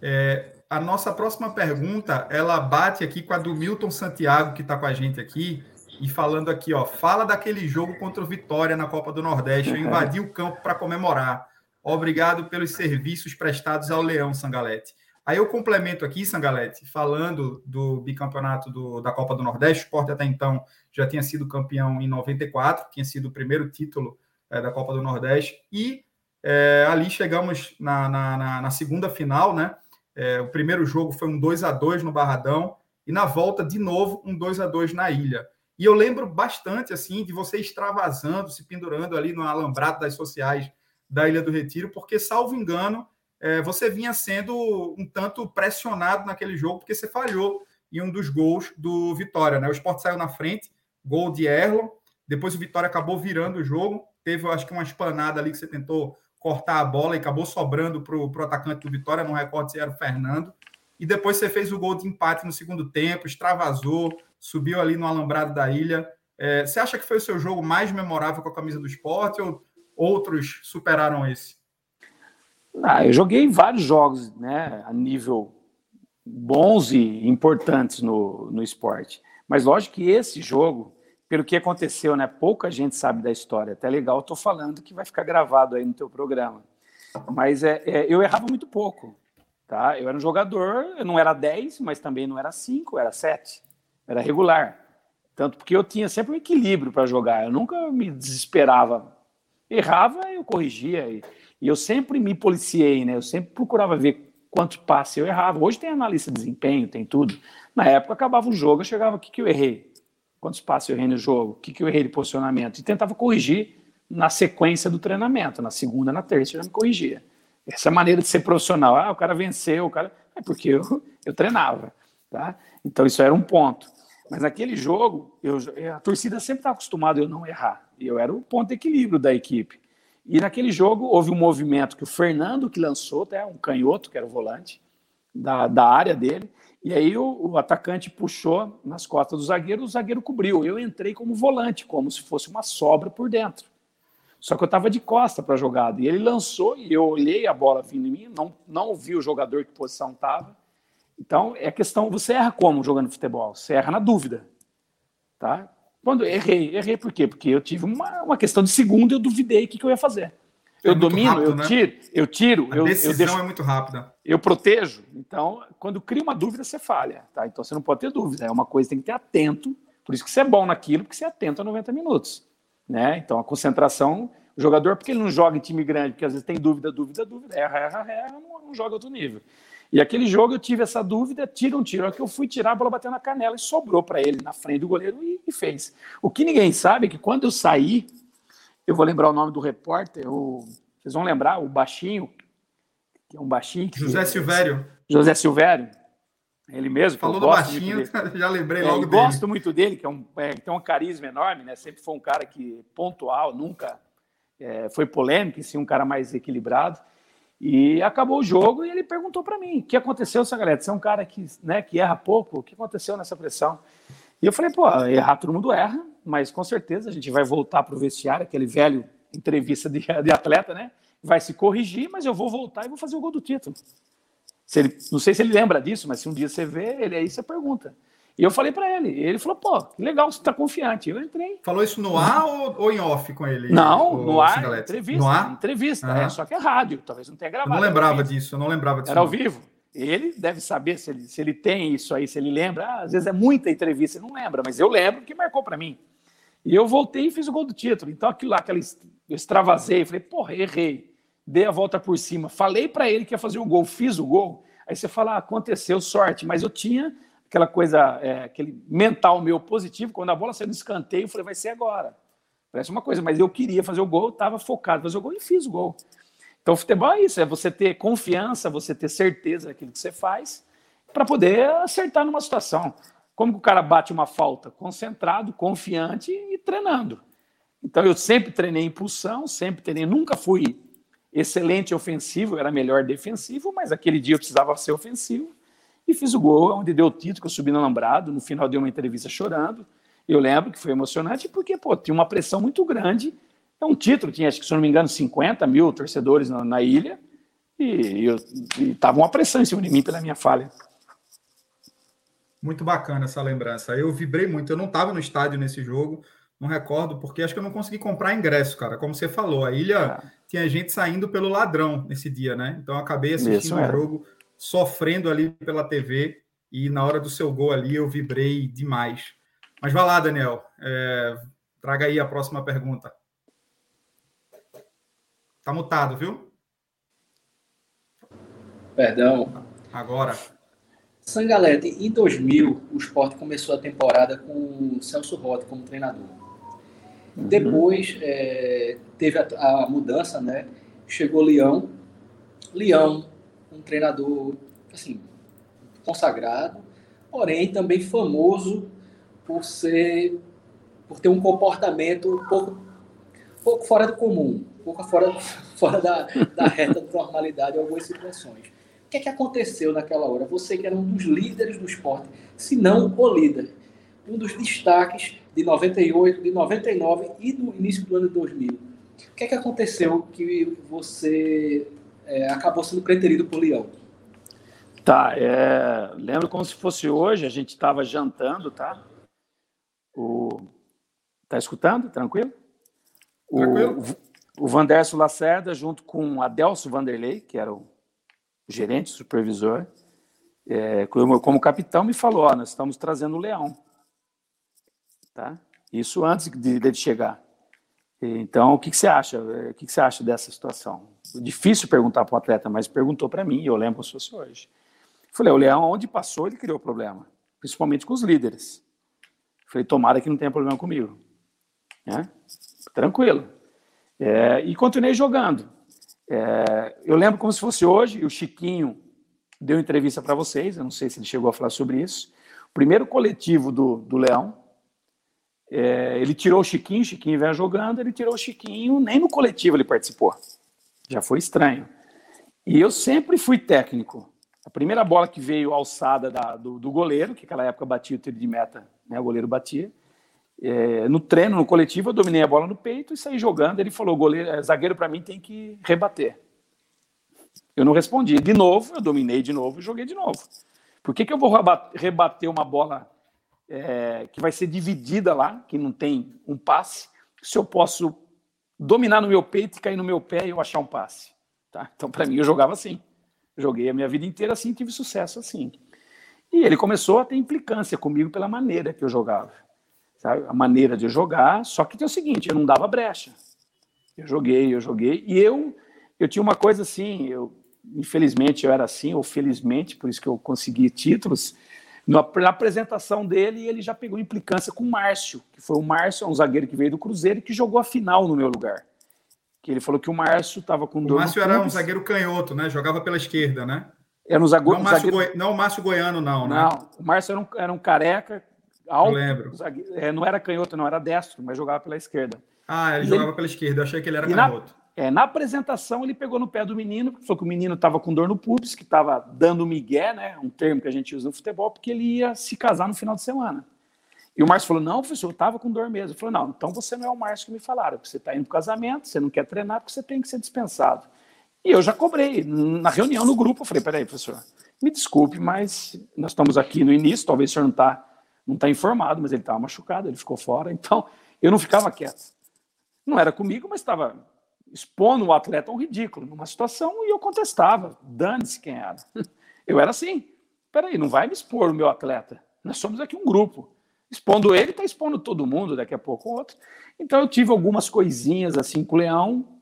É, a nossa próxima pergunta, ela bate aqui com a do Milton Santiago, que está com a gente aqui, e falando aqui, ó, fala daquele jogo contra o Vitória na Copa do Nordeste. Eu invadi o campo para comemorar. Obrigado pelos serviços prestados ao Leão, Sangalete. Aí eu complemento aqui, Sangalete, falando do bicampeonato do, da Copa do Nordeste. O Sport até então já tinha sido campeão em 94, tinha sido o primeiro título é, da Copa do Nordeste. E é, ali chegamos na, na, na, na segunda final, né? É, o primeiro jogo foi um 2 a 2 no Barradão e na volta de novo um 2 a 2 na ilha. E eu lembro bastante assim de você extravasando, se pendurando ali no alambrado das sociais da Ilha do Retiro, porque salvo engano, é, você vinha sendo um tanto pressionado naquele jogo porque você falhou em um dos gols do Vitória, né? O Sport saiu na frente, gol de Erlon, depois o Vitória acabou virando o jogo, teve acho que uma espanada ali que você tentou cortar a bola e acabou sobrando para o atacante do Vitória, não recordo se era o Fernando. E depois você fez o gol de empate no segundo tempo, extravasou, subiu ali no alambrado da ilha. É, você acha que foi o seu jogo mais memorável com a camisa do esporte ou outros superaram esse? Ah, eu joguei vários jogos né, a nível bons e importantes no, no esporte. Mas lógico que esse jogo pelo que aconteceu, né? Pouca gente sabe da história. Até legal, estou falando que vai ficar gravado aí no teu programa. Mas é, é, eu errava muito pouco, tá? Eu era um jogador, eu não era 10, mas também não era 5, era 7. Era regular. Tanto porque eu tinha sempre um equilíbrio para jogar. Eu nunca me desesperava. Errava, eu corrigia. E, e, eu sempre me policiei, né? Eu sempre procurava ver quantos passes eu errava. Hoje tem analista de desempenho, tem tudo. Na época acabava o jogo, eu chegava, o que, que eu errei? Quantos passos eu errei no jogo, o que, que eu errei de posicionamento, e tentava corrigir na sequência do treinamento, na segunda, na terça, eu já me corrigia. Essa maneira de ser profissional, ah, o cara venceu, o cara. É porque eu, eu treinava. Tá? Então, isso era um ponto. Mas naquele jogo, eu, a torcida sempre está acostumada a eu não errar. Eu era o ponto de equilíbrio da equipe. E naquele jogo houve um movimento que o Fernando que lançou, até um canhoto, que era o volante, da, da área dele. E aí o, o, atacante puxou nas costas do zagueiro, o zagueiro cobriu. Eu entrei como volante, como se fosse uma sobra por dentro. Só que eu estava de costa para a jogada. E ele lançou e eu olhei a bola vindo em mim, não, não vi o jogador que posição estava. Então, é questão, você erra como jogando futebol? Você erra na dúvida. Tá? Quando errei, errei por quê? Porque eu tive uma, uma questão de segundo e eu duvidei o que, que eu ia fazer. É eu domino, rápido, eu né? tiro, eu tiro. A eu, decisão eu deixo, é muito rápida. Eu protejo. Então, quando cria uma dúvida, você falha. Tá? Então, você não pode ter dúvida. É uma coisa que tem que ter atento. Por isso que você é bom naquilo, porque você é atento a 90 minutos. Né? Então, a concentração, o jogador, porque ele não joga em time grande, porque às vezes tem dúvida, dúvida, dúvida, erra, erra, erra, não, não joga outro nível. E aquele jogo eu tive essa dúvida, tira um tiro. É que eu fui tirar, a bola bateu na canela e sobrou para ele na frente do goleiro e, e, fez. O que ninguém sabe é que quando eu saí, eu vou lembrar o nome do repórter, o, vocês vão lembrar, o baixinho, que é um baixinho. José Silvério. José Silvério. Ele mesmo. Falou do baixinho, já lembrei é, logo dele. Gosto muito dele, que é um, é, tem um carisma enorme, né? Sempre foi um cara que pontual, nunca é, foi polêmico, sim um cara mais equilibrado. E acabou o jogo e ele perguntou para mim: o que aconteceu, galera? Você é um cara que, né, que erra pouco, o que aconteceu nessa pressão? E eu falei: pô, errar todo mundo erra, mas com certeza a gente vai voltar para o vestiário, aquele velho entrevista de, de, atleta, né? Vai se corrigir, mas eu vou voltar e vou fazer o gol do título. Se ele, não sei se ele lembra disso, mas se um dia você vê, ele aí você pergunta. E eu falei para ele, ele falou, pô, legal, você tá confiante. Eu entrei. Falou isso no ar ou, ou, em off com ele? Não, no ar, entrevista. No ar? Entrevista, uhum. é, só que é rádio, talvez não tenha gravado. Eu não lembrava disso, eu não lembrava disso. Era ao vivo. Ele deve saber se ele, se ele tem isso aí, se ele lembra. Ah, às vezes é muita entrevista, ele não lembra, mas eu lembro que marcou para mim. E eu voltei e fiz o gol do título. Então aquilo lá, aquela, eu falei, porra, errei. Dei a volta por cima. Falei para ele que ia fazer o gol, fiz o gol. Aí você fala, ah, aconteceu, sorte. Mas eu tinha aquela coisa, é, aquele mental meu positivo, quando a bola saiu no escanteio, eu falei, vai ser agora. Parece uma coisa, mas eu queria fazer o gol, estava focado fazer o gol e fiz o gol. Então, futebol é isso, é você ter confiança, você ter certeza daquilo que você faz, para poder acertar numa situação. Como que o cara bate uma falta? Concentrado, confiante e treinando. Então, eu sempre treinei impulsão, sempre treinei, nunca fui excelente ofensivo, era melhor defensivo, mas aquele dia eu precisava ser ofensivo e fiz o gol, onde deu o título, que eu subi no alambrado, no final dei uma entrevista chorando. Eu lembro que foi emocionante porque, pô, tinha uma pressão muito grande. É um título, tinha, acho que, se eu não me engano, 50 mil torcedores na, na ilha, e, estava uma pressão em cima de mim pela minha falha. Muito bacana essa lembrança. Eu vibrei muito. Eu não estava no estádio nesse jogo, não recordo, porque acho que eu não consegui comprar ingresso, cara. Como você falou, a ilha é. tinha gente saindo pelo ladrão nesse dia, né? Então eu acabei assistindo o um jogo sofrendo ali pela TV e na hora do seu gol ali eu vibrei demais. Mas vá lá, Daniel, é, traga aí a próxima pergunta. Tá mutado, viu? Perdão. Agora. Sangalete, em 2000, o esporte começou a temporada com Celso Rotti como treinador. Uhum. Depois é, teve a, a, mudança, né? Chegou Leão. Leão um treinador assim consagrado, porém também famoso por ser por ter um comportamento um pouco, pouco fora do comum, um pouco fora, fora da, da reta de normalidade em algumas situações. O que é que aconteceu naquela hora? Você que era um dos líderes do esporte, se não o líder, um dos destaques de 98, de 99 e do início do ano de 2000. O que é que aconteceu que você é, acabou sendo preterido por Leão. Tá, é, lembro como se fosse hoje, a gente estava jantando, tá? O, tá escutando? Tranquilo? O, Tranquilo. O, o Vanderso Lacerda, junto com Adelso Vanderlei, que era o gerente, supervisor, é, como, como capitão, me falou: nós estamos trazendo o Leão. Tá? Isso antes de, de chegar. Então, o que, que você acha? O que, que você acha dessa situação? Difícil perguntar para o atleta, mas perguntou para mim, e eu lembro se fosse hoje. Falei, o Leão, onde passou, ele criou problema, principalmente com os líderes. Falei, tomara que não tenha problema comigo. Né? Tranquilo. É, e continuei jogando. É, eu lembro como se fosse hoje, o Chiquinho deu entrevista para vocês, eu não sei se ele chegou a falar sobre isso. Primeiro coletivo do, do Leão, é, ele tirou o Chiquinho, o Chiquinho veio jogando, ele tirou o Chiquinho, nem no coletivo ele participou. Já foi estranho. E eu sempre fui técnico. A primeira bola que veio alçada da, do, do, goleiro, que naquela época batia o tiro de meta, né, o goleiro batia. É, no treino, no coletivo, eu dominei a bola no peito e saí jogando. Ele falou: goleiro, é, zagueiro para mim tem que rebater. Eu não respondi. De novo, eu dominei de novo e joguei de novo. Por que, que eu vou rebater uma bola é, que vai ser dividida lá, que não tem um passe, se eu posso dominar no meu peito e cair no meu pé e eu achar um passe? Tá? Então, para mim, eu jogava assim. Joguei a minha vida inteira assim, tive sucesso assim. E ele começou a ter implicância comigo pela maneira que eu jogava. Sabe? A maneira de jogar, só que tem o seguinte, eu não dava brecha. Eu joguei, eu joguei, e eu eu tinha uma coisa assim, eu infelizmente eu era assim, ou felizmente, por isso que eu consegui títulos. Na, apresentação dele, ele já pegou implicância com o Márcio, que foi o Márcio, um zagueiro que veio do Cruzeiro e que jogou a final no meu lugar que ele falou que o Márcio estava com dor. O Márcio era um zagueiro canhoto, né? Jogava pela esquerda, né? Era um zagueiro. Não o Márcio, zagueiro... Goi... não, o Márcio Goiano, não, né? Não, o Márcio era um, era um careca, alto. Eu lembro. Zagueiro... É, não era canhoto, não, era destro, mas jogava pela esquerda. Ah, ele e jogava ele... pela esquerda, eu achei que ele era e canhoto. Na... É, na apresentação, ele pegou no pé do menino, falou que o menino estava com dor no pubis, que estava dando migué, né? Um termo que a gente usa no futebol, porque ele ia se casar no final de semana. E o Márcio falou: não, professor, eu estava com dor mesmo. Eu falei: não, então você não é o Márcio que me falaram, porque você está indo para o casamento, você não quer treinar, porque você tem que ser dispensado. E eu já cobrei. Na reunião, no grupo, eu falei: peraí, professor, me desculpe, mas nós estamos aqui no início, talvez o senhor não está não tá informado, mas ele estava machucado, ele ficou fora, então eu não ficava quieto. Não era comigo, mas estava expondo o atleta a um ridículo, numa situação, e eu contestava, dane-se quem era. Eu era assim, peraí, não vai me expor o meu atleta, nós somos aqui um grupo expondo ele, está expondo todo mundo, daqui a pouco outro. Então eu tive algumas coisinhas assim com o Leão,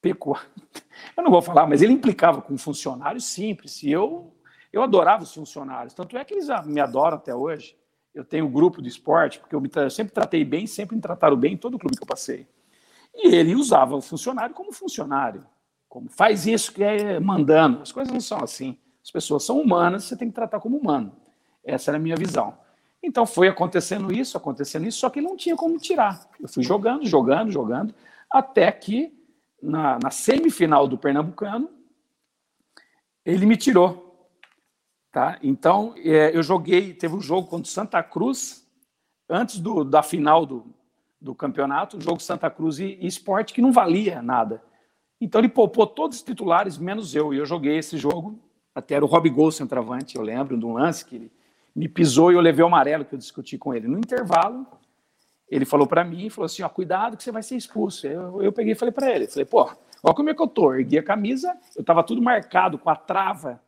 pecou. Eu não vou falar, mas ele implicava com funcionários simples. E eu, eu adorava os funcionários. Tanto é que eles me adoram até hoje. Eu tenho um grupo de esporte, porque eu, me, eu sempre tratei bem, sempre me trataram bem em todo clube que eu passei. E ele usava o funcionário como funcionário. Como faz isso que é mandando. As coisas não são assim. As pessoas são humanas, você tem que tratar como humano. Essa era a minha visão. Então foi acontecendo isso, acontecendo isso, só que não tinha como tirar. Eu fui jogando, jogando, jogando, até que na, na semifinal do Pernambucano ele me tirou. Tá? Então é, eu joguei, teve um jogo contra o Santa Cruz, antes do, da final do, do campeonato, um jogo Santa Cruz e, e Esporte, que não valia nada. Então ele poupou todos os titulares, menos eu, e eu joguei esse jogo. Até era o Rob Gol, centroavante, eu lembro de um lance que ele me pisou e eu levei o amarelo que eu discuti com ele. No intervalo, ele falou para mim, falou assim, ó, cuidado que você vai ser expulso. Eu, eu peguei e falei para ele, falei, pô, olha como é que eu tô. Ergui a camisa, eu tava tudo marcado com a trava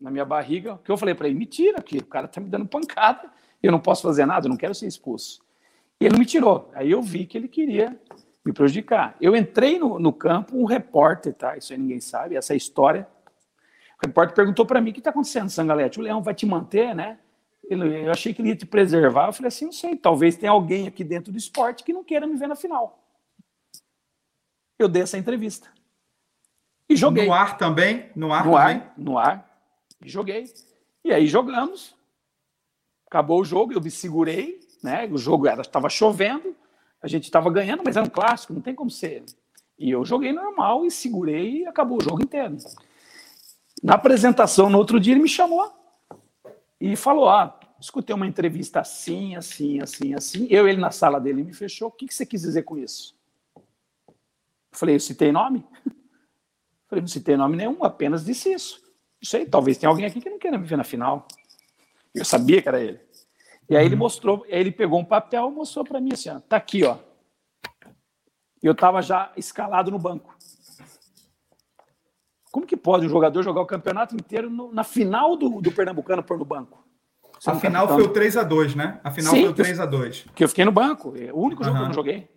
na minha barriga, que eu falei para ele, me tira, que o cara tá me dando pancada, eu não posso fazer nada, eu não quero ser expulso. E ele me tirou. Aí eu vi que ele queria me prejudicar. Eu entrei no, no campo, um repórter, tá? Isso aí ninguém sabe, essa é história. O repórter perguntou para mim: o que está acontecendo, Sangalete? O Leão vai te manter, né? eu achei que ele ia te preservar. Eu falei assim, não sei, talvez tenha alguém aqui dentro do esporte que não queira me ver na final. Eu dei essa entrevista. E joguei. No ar também? No ar no também? Ar, no ar. E joguei. E aí jogamos. Acabou o jogo, eu me segurei, né? O jogo estava chovendo, a gente estava ganhando, mas era um clássico, não tem como ser. E eu joguei normal e segurei e acabou o jogo inteiro. Na apresentação, no outro dia, ele me chamou e falou: Ah, escutei uma entrevista assim, assim, assim, assim. Eu, ele na sala dele me fechou. O que, que você quis dizer com isso? Eu falei: Eu citei nome? Eu falei: Não citei nome nenhum, apenas disse isso. Não sei, talvez tenha alguém aqui que não queira me ver na final. Eu sabia que era ele. E aí ele uhum. mostrou, aí ele pegou um papel e mostrou para mim assim: ó, tá aqui, ó. E eu estava já escalado no banco. Como que pode um jogador jogar o campeonato inteiro no, na final do, do Pernambucano por no banco? a final foi o 3 a 2 né? A final Sim, foi o 3 a 2 Que eu fiquei no banco. É o único jogo uhum. que eu não joguei.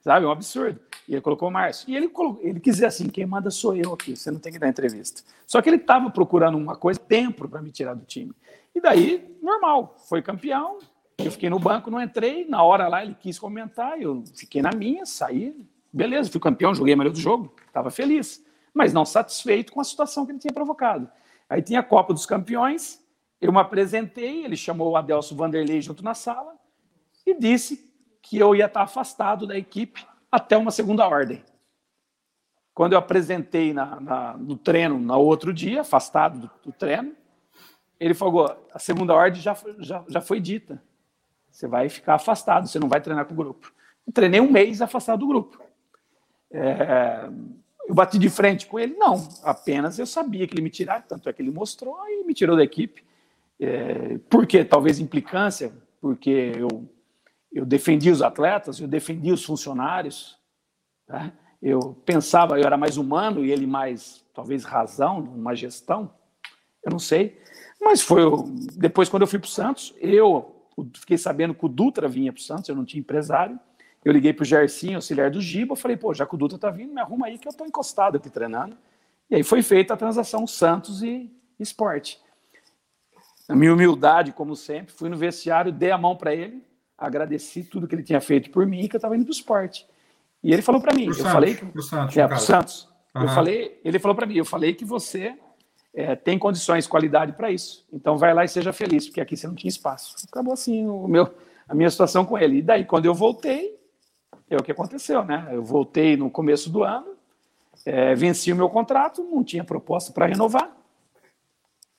Sabe? É um absurdo. E ele colocou o Márcio. E ele, colocou, ele quis dizer assim: quem manda sou eu aqui, você não tem que dar entrevista. Só que ele estava procurando uma coisa, tempo, para me tirar do time. E daí, normal, foi campeão. Eu fiquei no banco, não entrei. Na hora lá ele quis comentar, eu fiquei na minha, saí. Beleza, fui campeão, joguei a maioria do jogo, estava feliz mas não satisfeito com a situação que ele tinha provocado. Aí tinha a Copa dos Campeões, eu me apresentei, ele chamou o Adelso Vanderlei junto na sala e disse que eu ia estar afastado da equipe até uma segunda ordem. Quando eu apresentei na, na, no treino no outro dia, afastado do, do, treino, ele falou: a segunda ordem já, já, já foi dita. Você vai ficar afastado, você não vai treinar com o grupo. Eu treinei um mês afastado do grupo. É, eu bati de frente com ele? Não, apenas eu sabia que ele me tirar, tanto é que ele mostrou e me tirou da equipe. É, por quê? Talvez implicância, porque eu, eu defendi os atletas, eu defendi os funcionários. Tá? eu pensava, eu era mais humano e ele mais, talvez, razão, uma gestão, eu não sei. Mas foi depois, quando eu fui para o Santos, eu fiquei sabendo que o Dutra vinha para o Santos, eu não tinha empresário. Eu liguei para o Gercinho, auxiliar do Giba, falei, pô, já que o Dutra está vindo, me arruma aí que eu estou encostado aqui treinando. E aí foi feita a transação Santos e Esporte. Na minha humildade, como sempre, fui no vestiário, dei a mão para ele, agradeci tudo que ele tinha feito por mim e que eu estava indo para o esporte. E ele falou para mim, pro eu Santos, falei que Santos, é, pro Santos. Uhum. Eu falei, ele falou para mim, eu falei que você é, tem condições, qualidade para isso. Então vai lá e seja feliz, porque aqui você não tinha espaço. Acabou assim o meu, a minha situação com ele. E daí quando eu voltei, é o que aconteceu, né? Eu voltei no começo do ano, é, venci o meu contrato, não tinha proposta para renovar,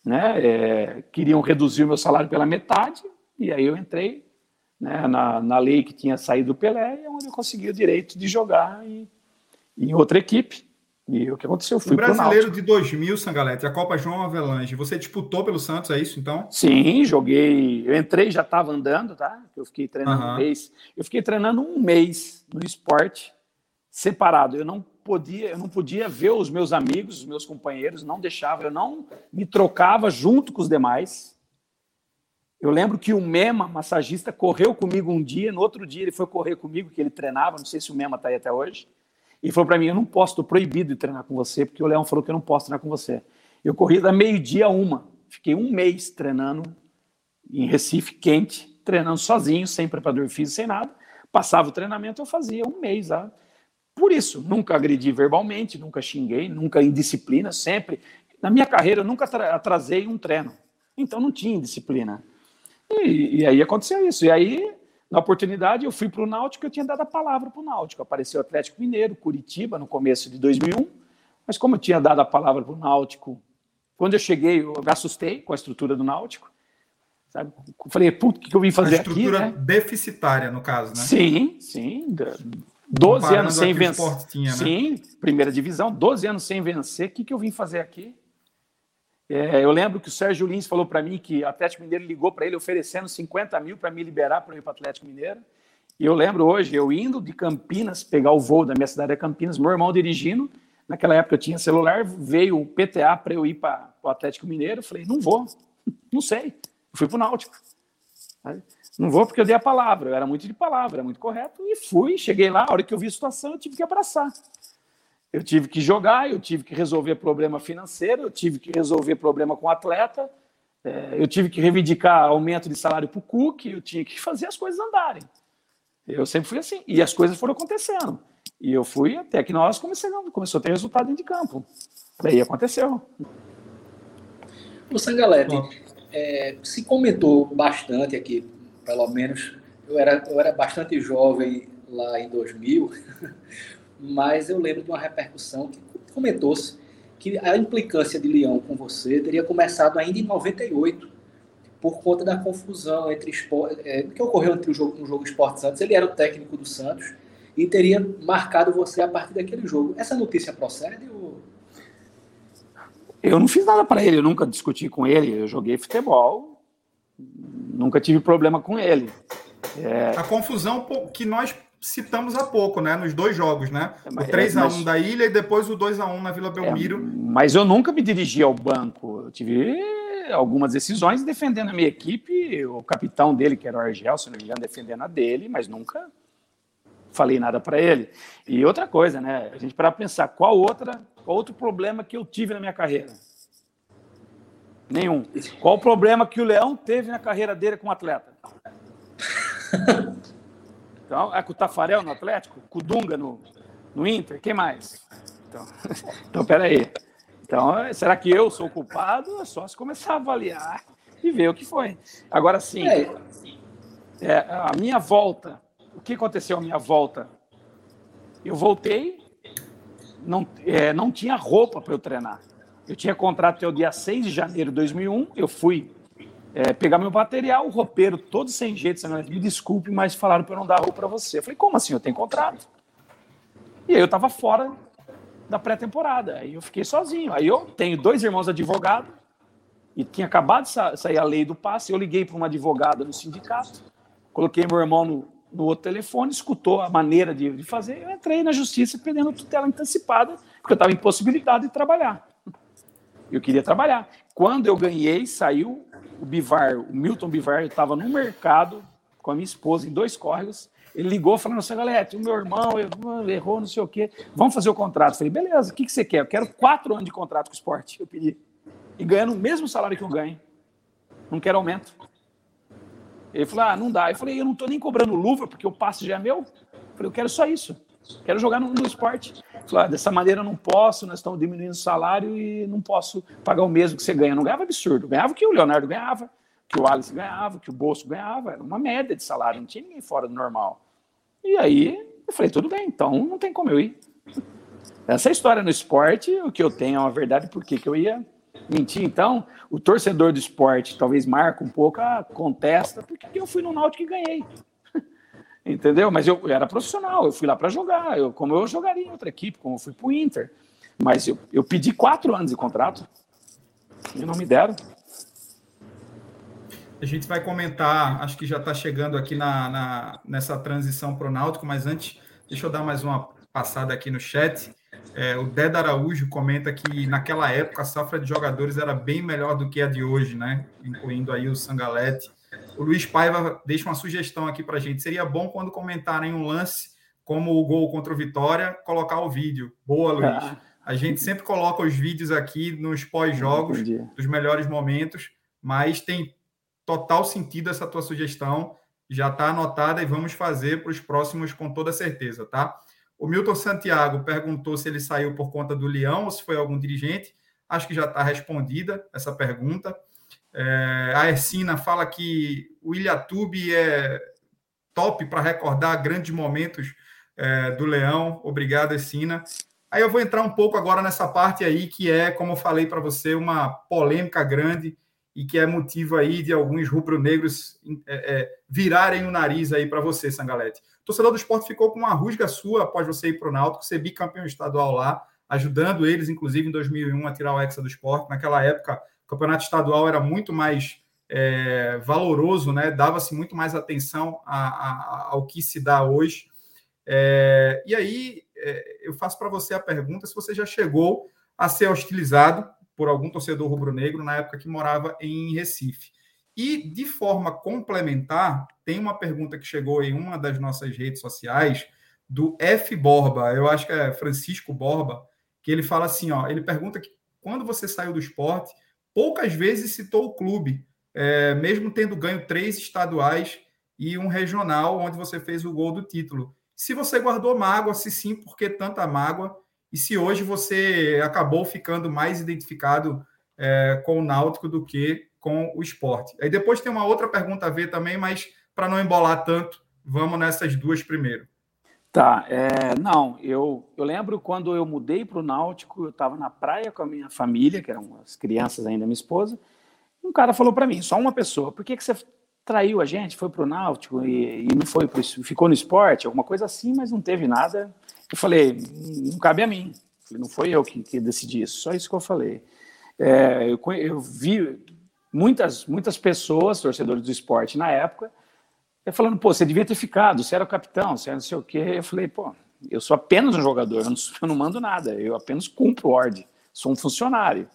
né? É, queriam reduzir o meu salário pela metade e aí eu entrei né, na, na lei que tinha saído do Pelé, onde eu consegui o direito de jogar em, em outra equipe. E o que aconteceu? Fui o brasileiro de 2000, Sangalete, a Copa João Avelange, você disputou pelo Santos, é isso então? Sim, joguei. Eu entrei já estava andando, tá? Eu fiquei treinando uhum. um mês. Eu fiquei treinando um mês no esporte separado. Eu não podia, eu não podia ver os meus amigos, os meus companheiros, não deixava, eu não me trocava junto com os demais. Eu lembro que o Mema, massagista, correu comigo um dia, no outro dia ele foi correr comigo, que ele treinava, não sei se o Mema está aí até hoje, e falou para mim: Eu não posso, estou proibido de treinar com você, porque o Leão falou que eu não posso treinar com você. Eu corri da meio-dia a uma, fiquei um mês treinando em Recife, quente, treinando sozinho, sem preparador físico, sem nada. Passava o treinamento, eu fazia um mês lá. Por isso, nunca agredi verbalmente, nunca xinguei, nunca indisciplina, sempre. Na minha carreira, eu nunca atrasei um treino. Então, não tinha disciplina. E, e, aí aconteceu isso. E aí, na oportunidade, eu fui para o Náutico, eu tinha dado a palavra para o Náutico. Apareceu Atlético Mineiro, Curitiba, no começo de 2001. Mas como eu tinha dado a palavra para o Náutico, quando eu cheguei, eu me assustei com a estrutura do Náutico. Sabe? Falei, puto, o que eu vim fazer aqui? estrutura né? deficitária, no caso, né? Sim, sim. 12 anos sem vencer. Tinha, né? Sim, primeira divisão, 12 anos sem vencer. O que, que eu vim fazer aqui? É, eu lembro que o Sérgio Lins falou para mim que o Atlético Mineiro ligou para ele oferecendo 50 mil para me liberar para ir para o Atlético Mineiro. E eu lembro hoje, eu indo de Campinas, pegar o voo da minha cidade é Campinas, meu irmão dirigindo, naquela época eu tinha celular, veio o PTA para eu ir para o Atlético Mineiro, falei, não vou, não sei, eu fui para o Náutico. Não vou porque eu dei a palavra, eu era muito de palavra, era muito correto, e fui, cheguei lá, a hora que eu vi a situação, eu tive que abraçar. Eu tive que jogar, eu tive que resolver problema financeiro, eu tive que resolver problema com atleta, é, eu tive que reivindicar aumento de salário para o Cook, eu tinha que fazer as coisas andarem. Eu sempre fui assim, e as coisas foram acontecendo. E eu fui até que nós começamos, começou a ter resultado de campo. Daí aconteceu. O Sangalete, é, se comentou bastante aqui, pelo menos, eu era, eu era bastante jovem lá em 2000, mas eu lembro de uma repercussão que comentou-se que a implicância de Leão com você teria começado ainda em 98, por conta da confusão entre é, que ocorreu entre o jogo, no jogo Esporte Santos. Ele era o técnico do Santos e teria marcado você a partir daquele jogo. Essa notícia procede? Ou... Eu não fiz nada para ele, eu nunca discuti com ele. Eu joguei futebol, nunca tive problema com ele. É... A confusão que nós citamos há pouco, né? Nos dois jogos, né? É, o 3x1 é, mas... da Ilha e depois o 2x1 na Vila Belmiro. É, mas eu nunca me dirigi ao banco. Eu tive algumas decisões defendendo a minha equipe, o capitão dele, que era o Argel, se não me engano, defendendo a dele, mas nunca falei nada para ele. E outra coisa, né? A gente para pensar qual outra, qual outro problema que eu tive na minha carreira? Nenhum. Qual o problema que o Leão teve na carreira dele como atleta? Então, é com o Tafarel no Atlético, com o Dunga no, no Inter, quem mais? Então, então peraí. Então, será que eu sou culpado? É só se começar a avaliar e ver o que foi. Agora sim, é. É, a minha volta, o que aconteceu a minha volta? Eu voltei, não, é, não tinha roupa para eu treinar. Eu tinha contrato até o dia 6 de janeiro de 2001, eu fui é, pegar meu material, o roupeiro todo sem jeito, me desculpe, mas falaram para eu não dar roupa para você. Eu falei, como assim? Eu tenho contrato. E aí eu estava fora da pré-temporada. Aí eu fiquei sozinho. Aí eu tenho dois irmãos advogados e tinha acabado de sair a lei do passe. Eu liguei para uma advogada no sindicato, coloquei meu irmão no, no outro telefone, escutou a maneira de, de, fazer. Eu entrei na justiça pedindo tutela antecipada, porque eu estava impossibilitado de trabalhar. Eu queria trabalhar. Quando eu ganhei, saiu o Bivar, o Milton Bivar, estava no mercado com a minha esposa em dois córregos ele ligou falando assim, galera, o meu irmão errou, não sei o quê. Vamos fazer o contrato. Eu falei, beleza, o que, que você quer? Eu quero quatro anos de contrato com o esporte. Eu pedi. E ganhando o mesmo salário que eu ganho. Não quero aumento. Ele falou, ah, não dá. Eu falei, eu não estou nem cobrando luva, porque o passe já é meu. Eu falei, eu quero só isso. Quero jogar no, no esporte. Ah, dessa maneira eu não posso, nós estamos diminuindo o salário e não posso pagar o mesmo que você ganha. Não ganhava absurdo. Ganhava o que o Leonardo ganhava que o Alisson ganhava, que o Bolso ganhava, era uma média de salário, não tinha ninguém fora do normal. E aí eu falei, tudo bem, então não tem como eu ir. Essa história no esporte, o que eu tenho é uma verdade, por que eu ia mentir? Então, o torcedor do esporte talvez marca um pouco, ah, contesta, porque eu fui no Náutico e ganhei. Entendeu? Mas eu, eu, era profissional, eu fui lá para jogar, eu, como eu jogaria em outra equipe, como eu fui para o Inter. Mas eu, eu pedi quatro anos de contrato e não me deram. A gente vai comentar, acho que já está chegando aqui na, na, nessa transição para o Náutico, mas antes, deixa eu dar mais uma passada aqui no chat. É, o Ded Araújo comenta que naquela época a safra de jogadores era bem melhor do que a de hoje, né? Incluindo aí o Sangalete. O Luiz Paiva deixa uma sugestão aqui para a gente. Seria bom quando comentarem um lance como o gol contra o Vitória, colocar o vídeo. Boa, Luiz. Ah. A gente sempre coloca os vídeos aqui nos pós-jogos, dos melhores momentos, mas tem total sentido essa tua sugestão. Já está anotada e vamos fazer para os próximos com toda certeza, tá? O Milton Santiago perguntou se ele saiu por conta do Leão ou se foi algum dirigente. Acho que já está respondida essa pergunta. É, a Ercina fala que o Ilhatube é top para recordar grandes momentos é, do Leão. Obrigado, Ercina. Aí eu vou entrar um pouco agora nessa parte aí que é, como eu falei para você, uma polêmica grande e que é motivo aí de alguns rubro-negros é, é, virarem o nariz aí para você, Sangalete. O torcedor do esporte ficou com uma rusga sua após você ir para o Náutico, ser bicampeão estadual lá, ajudando eles, inclusive, em 2001 a tirar o Hexa do esporte. Naquela época, o campeonato estadual era muito mais é, valoroso, né? dava-se muito mais atenção a, a, ao que se dá hoje. É, e aí, é, eu faço para você a pergunta se você já chegou a ser hostilizado por algum torcedor rubro-negro na época que morava em Recife. E, de forma complementar, tem uma pergunta que chegou em uma das nossas redes sociais, do F. Borba, eu acho que é Francisco Borba, que ele fala assim: ó, ele pergunta que quando você saiu do esporte, poucas vezes citou o clube, é, mesmo tendo ganho três estaduais e um regional, onde você fez o gol do título. Se você guardou mágoa, se sim, por que tanta mágoa? e se hoje você acabou ficando mais identificado é, com o Náutico do que com o esporte. Aí depois tem uma outra pergunta a ver também, mas para não embolar tanto, vamos nessas duas primeiro. Tá, é, não, eu, eu lembro quando eu mudei para o Náutico, eu estava na praia com a minha família, que eram as crianças ainda, minha esposa, um cara falou para mim, só uma pessoa, por que, que você traiu a gente, foi para o Náutico e, e não foi pro, ficou no esporte, alguma coisa assim, mas não teve nada eu falei, não cabe a mim. Não foi eu que, que decidi isso, só isso que eu falei. É, eu, eu, vi muitas, muitas pessoas, torcedores do esporte na época, falando, pô, você devia ter ficado, você era o capitão, você era não sei o quê. Eu falei, pô, eu sou apenas um jogador, eu não, eu não mando nada, eu apenas cumpro ordem, sou um funcionário.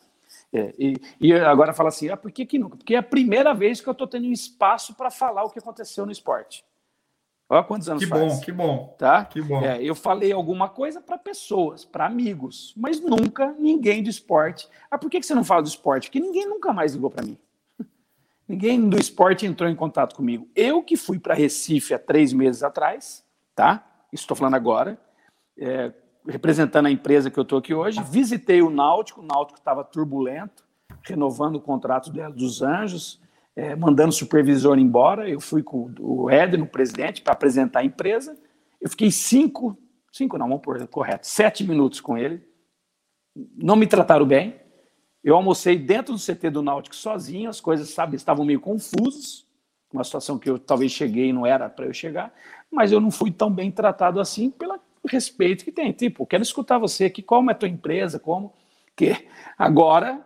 É, e, e, agora fala assim, ah, por que, que nunca? Porque é a primeira vez que eu estou tendo um espaço para falar o que aconteceu no esporte. Olha quantos anos que faz. Que bom, que bom. Tá? Que bom. É, eu falei alguma coisa para pessoas, para amigos, mas nunca ninguém do esporte. Ah, por que você não fala do esporte? Porque ninguém nunca mais ligou para mim. Ninguém do esporte entrou em contato comigo. Eu que fui para Recife há três meses atrás, tá? Estou falando agora. É, representando a empresa que eu estou aqui hoje, visitei o Náutico, o Náutico estava turbulento, renovando o contrato dos Anjos, é, mandando o supervisor embora. Eu fui com o Éder, o presidente, para apresentar a empresa. Eu fiquei cinco, cinco não, vamos correto, sete minutos com ele. Não me trataram bem. Eu almocei dentro do CT do Náutico sozinho, as coisas, sabe, estavam meio confusas. Uma situação que eu talvez cheguei não era para eu chegar, mas eu não fui tão bem tratado assim pelo respeito que tem. Tipo, quero escutar você aqui, como é a tua empresa, como que agora,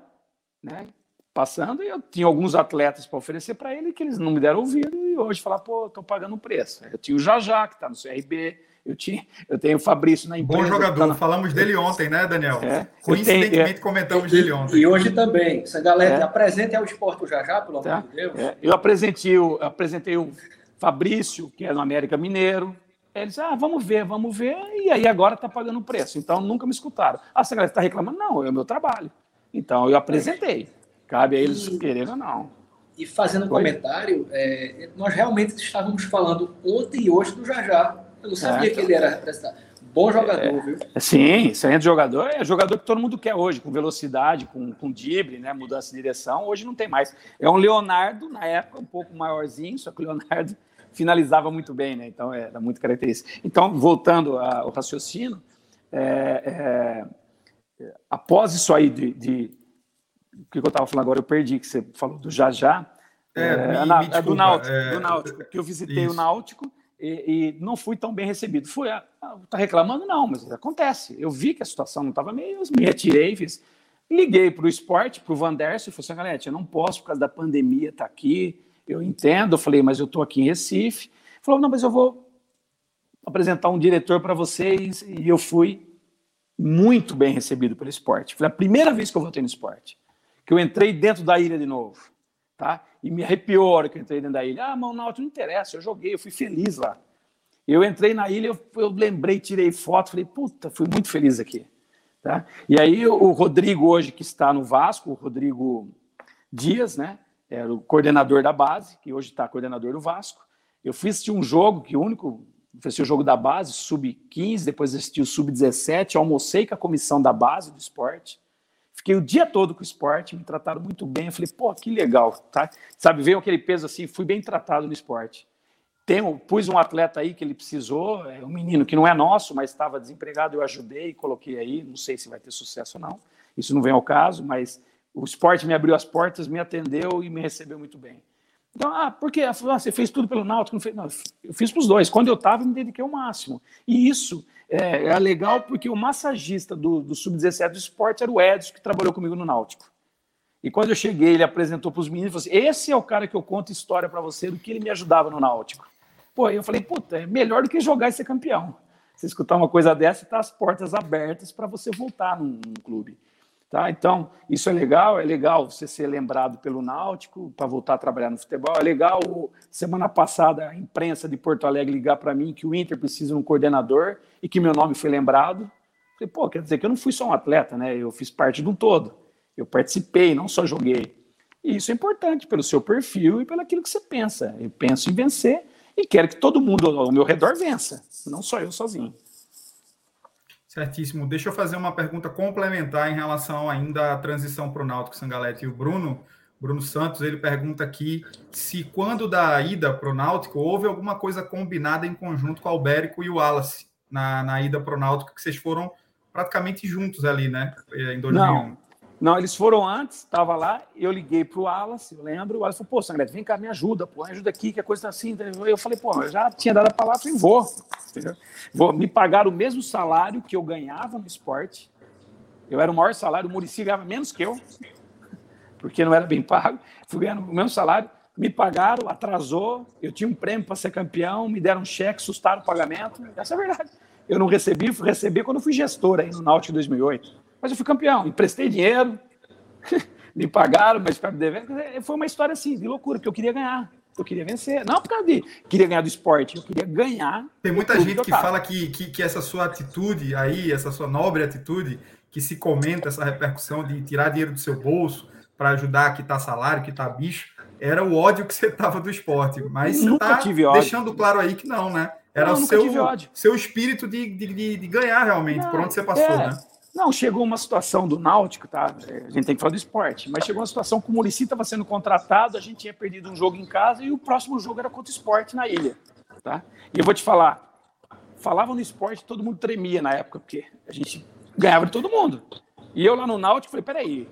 né, passando, eu tinha alguns atletas para oferecer para ele que eles não me deram ouvido e hoje falar, pô, estou pagando um preço. Eu tinha o Jajá, que está no CRB, eu, tinha, eu tenho o Fabrício na empresa. Bom jogador, tá na... falamos dele ontem, né, Daniel? É, Coincidentemente tenho, é, comentamos dele ontem. E hoje também. Essa galera, é. apresente ao esporte o Jajá, pelo tá. amor de Deus. É. Eu apresentei, o, apresentei o Fabrício, que é no América Mineiro. Eles, ah, vamos ver, vamos ver, e aí agora está pagando o preço. Então nunca me escutaram. Ah, essa galera está reclamando? Não, é o meu trabalho. Então eu apresentei. Cabe a eles e, quererem ou não. E fazendo um comentário, é, nós realmente estávamos falando ontem e hoje do Jajá. Eu não sabia é, que ele era representado. Bom jogador, é, viu? Sim, excelente jogador. É jogador que todo mundo quer hoje, com velocidade, com, com drible, né, mudança de direção. Hoje não tem mais. É um Leonardo, na época, um pouco maiorzinho, só que o Leonardo finalizava muito bem, né? Então era muito característico. Então, voltando ao raciocínio, é, é, após isso aí de, de o que eu estava falando agora, eu perdi, que você falou do já já. É, é, me, me do Náutico, é, do Náutico, que eu visitei isso. o Náutico e, e, não fui tão bem recebido. Fui, ah, tá reclamando? Não, mas acontece. Eu vi que a situação não estava meio, me retirei, fiz. Liguei para o esporte, para o Vanderson, e falei assim, galera, eu não posso por causa da pandemia estar tá aqui, eu entendo. Eu falei, mas eu estou aqui em Recife. Falou, não, mas eu vou apresentar um diretor para vocês. E eu fui muito bem recebido pelo esporte. Foi a primeira vez que eu voltei no esporte que eu entrei dentro da ilha de novo, tá? E me arrepiou a hora que eu entrei dentro da ilha. Ah, mão Náutico não interessa, eu joguei, eu fui feliz lá. Eu entrei na ilha, eu, eu lembrei, tirei foto, falei, puta, fui muito feliz aqui. Tá? E aí o Rodrigo hoje, que está no Vasco, o Rodrigo Dias, né? Era o coordenador da base, que hoje está coordenador do Vasco. Eu fui assistir um jogo, que o único, fui o jogo da base, sub-15, depois assisti o sub-17, almocei com a comissão da base do esporte. Fiquei o dia todo com o esporte, me trataram muito bem. Eu falei, pô, que legal, tá? Sabe, veio aquele peso assim, fui bem tratado no esporte. Tenho, pus um atleta aí que ele precisou, é um menino que não é nosso, mas estava desempregado, eu ajudei, coloquei aí, não sei se vai ter sucesso ou não, isso não vem ao caso, mas o esporte me abriu as portas, me atendeu e me recebeu muito bem. Então, ah, por quê? Ah, você fez tudo pelo Náutico? Não, fez? não eu fiz para os dois. Quando eu estava, me dediquei ao máximo. E isso é, é legal porque o massagista do, do Sub-17 do esporte era o Edson, que trabalhou comigo no Náutico. E quando eu cheguei, ele apresentou para os meninos e falou assim: esse é o cara que eu conto história para você do que ele me ajudava no Náutico. Pô, eu falei, puta, é melhor do que jogar e ser campeão. Você escutar uma coisa dessa, tá as portas abertas para você voltar num, num clube. Tá? Então, isso é legal, é legal você ser lembrado pelo Náutico para voltar a trabalhar no futebol. É legal, semana passada, a imprensa de Porto Alegre ligar para mim que o Inter precisa de um coordenador e que meu nome foi lembrado. Falei, pô, quer dizer que eu não fui só um atleta, né? Eu fiz parte de um todo. Eu participei, não só joguei. E isso é importante pelo seu perfil e pelo aquilo que você pensa. Eu penso em vencer e quero que todo mundo ao meu redor vença, não só eu sozinho. Certíssimo. Deixa eu fazer uma pergunta complementar em relação ainda à transição para o Náutico Sangalete. E o Bruno, Bruno Santos, ele pergunta aqui se quando da ida para o Náutico houve alguma coisa combinada em conjunto com o Albérico e o Wallace na, na ida para o Náutico, que vocês foram praticamente juntos ali, né? Em 2001. Não. Não, eles foram antes, estava lá, eu liguei para o Wallace, eu lembro, o Wallace falou, pô, Sangrete, vem cá, me ajuda, pô, me ajuda aqui, que a coisa está assim. Eu falei, pô, eu já tinha dado a palavra, falei, vou. vou. Me pagaram o mesmo salário que eu ganhava no esporte. Eu era o maior salário, o Murici ganhava menos que eu, porque não era bem pago. Fui ganhando o mesmo salário, me pagaram, atrasou, eu tinha um prêmio para ser campeão, me deram um cheque, sustaram o pagamento. Essa é a verdade. Eu não recebi, fui receber quando fui gestor aí no Náutico 2008. Mas eu fui campeão, emprestei dinheiro, me pagaram, mas ficaram devendo. Foi uma história assim, de loucura, que eu queria ganhar. Eu queria vencer. Não por causa de queria ganhar do esporte, eu queria ganhar. Tem muita gente que, que fala que, que, que, essa sua atitude aí, essa sua nobre atitude, que se comenta essa repercussão de tirar dinheiro do seu bolso para ajudar a quitar salário, quitar bicho, era o ódio que você tava do esporte. Mas você está deixando claro aí que não, né? Era o seu, seu espírito de, de, de ganhar realmente, não, por onde você passou, é. né? Não, chegou uma situação do Náutico, tá? A gente tem que falar do esporte, mas chegou uma situação que o Murici estava sendo contratado, a gente tinha perdido um jogo em casa e o próximo jogo era contra o esporte na ilha, tá? E eu vou te falar, falavam no esporte, todo mundo tremia na época, porque a gente ganhava de todo mundo. E eu lá no Náutico falei, peraí,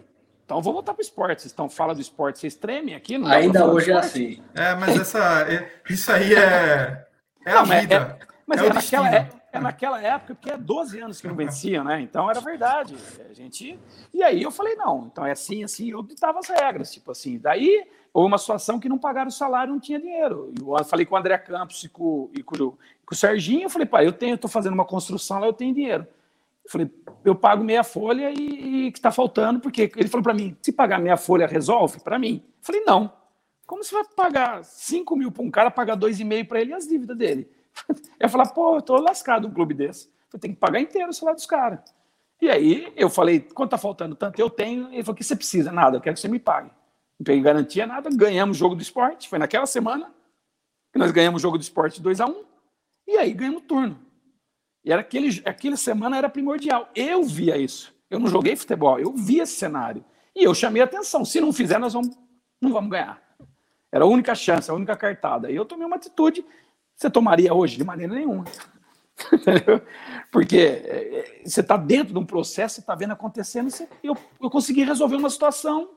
então vou voltar para o esporte. Vocês estão falando do esporte, vocês tremem aqui? Não Ainda hoje é assim. É, mas essa, é, isso aí é, é não, a vida. É, mas é, é naquela, é, é, naquela época, porque é 12 anos que não venciam, né? Então era verdade. A gente. E aí eu falei, não, então é assim, assim, eu ditava as regras, tipo assim. Daí houve uma situação que não pagaram o salário, não tinha dinheiro. Eu falei com o André Campos e com, e com, com o Serginho, eu falei, pai, eu tenho, tô fazendo uma construção lá, eu tenho dinheiro. Eu falei, eu pago meia folha e, e que está faltando, porque ele falou para mim, se pagar meia folha, resolve para mim? Eu falei, não. Como você vai pagar 5 mil para um cara, pagar 2,5 para ele e as dívidas dele? Eu falei, pô, eu tô lascado um clube desse. Eu tenho que pagar inteiro o salário dos caras. E aí eu falei, quanto tá faltando tanto? Eu tenho. Ele falou, o que você precisa? Nada, eu quero que você me pague. Não peguei garantia, nada. Ganhamos o jogo do esporte. Foi naquela semana que nós ganhamos o jogo do esporte 2 a 1 um, E aí ganhamos o turno. E era aquele, aquela semana era primordial. Eu via isso. Eu não joguei futebol, eu via esse cenário. E eu chamei a atenção. Se não fizer, nós vamos, não vamos ganhar. Era a única chance, a única cartada. E eu tomei uma atitude. Você tomaria hoje? De maneira nenhuma. Porque é, você está dentro de um processo, você está vendo acontecendo. Você, eu, eu consegui resolver uma situação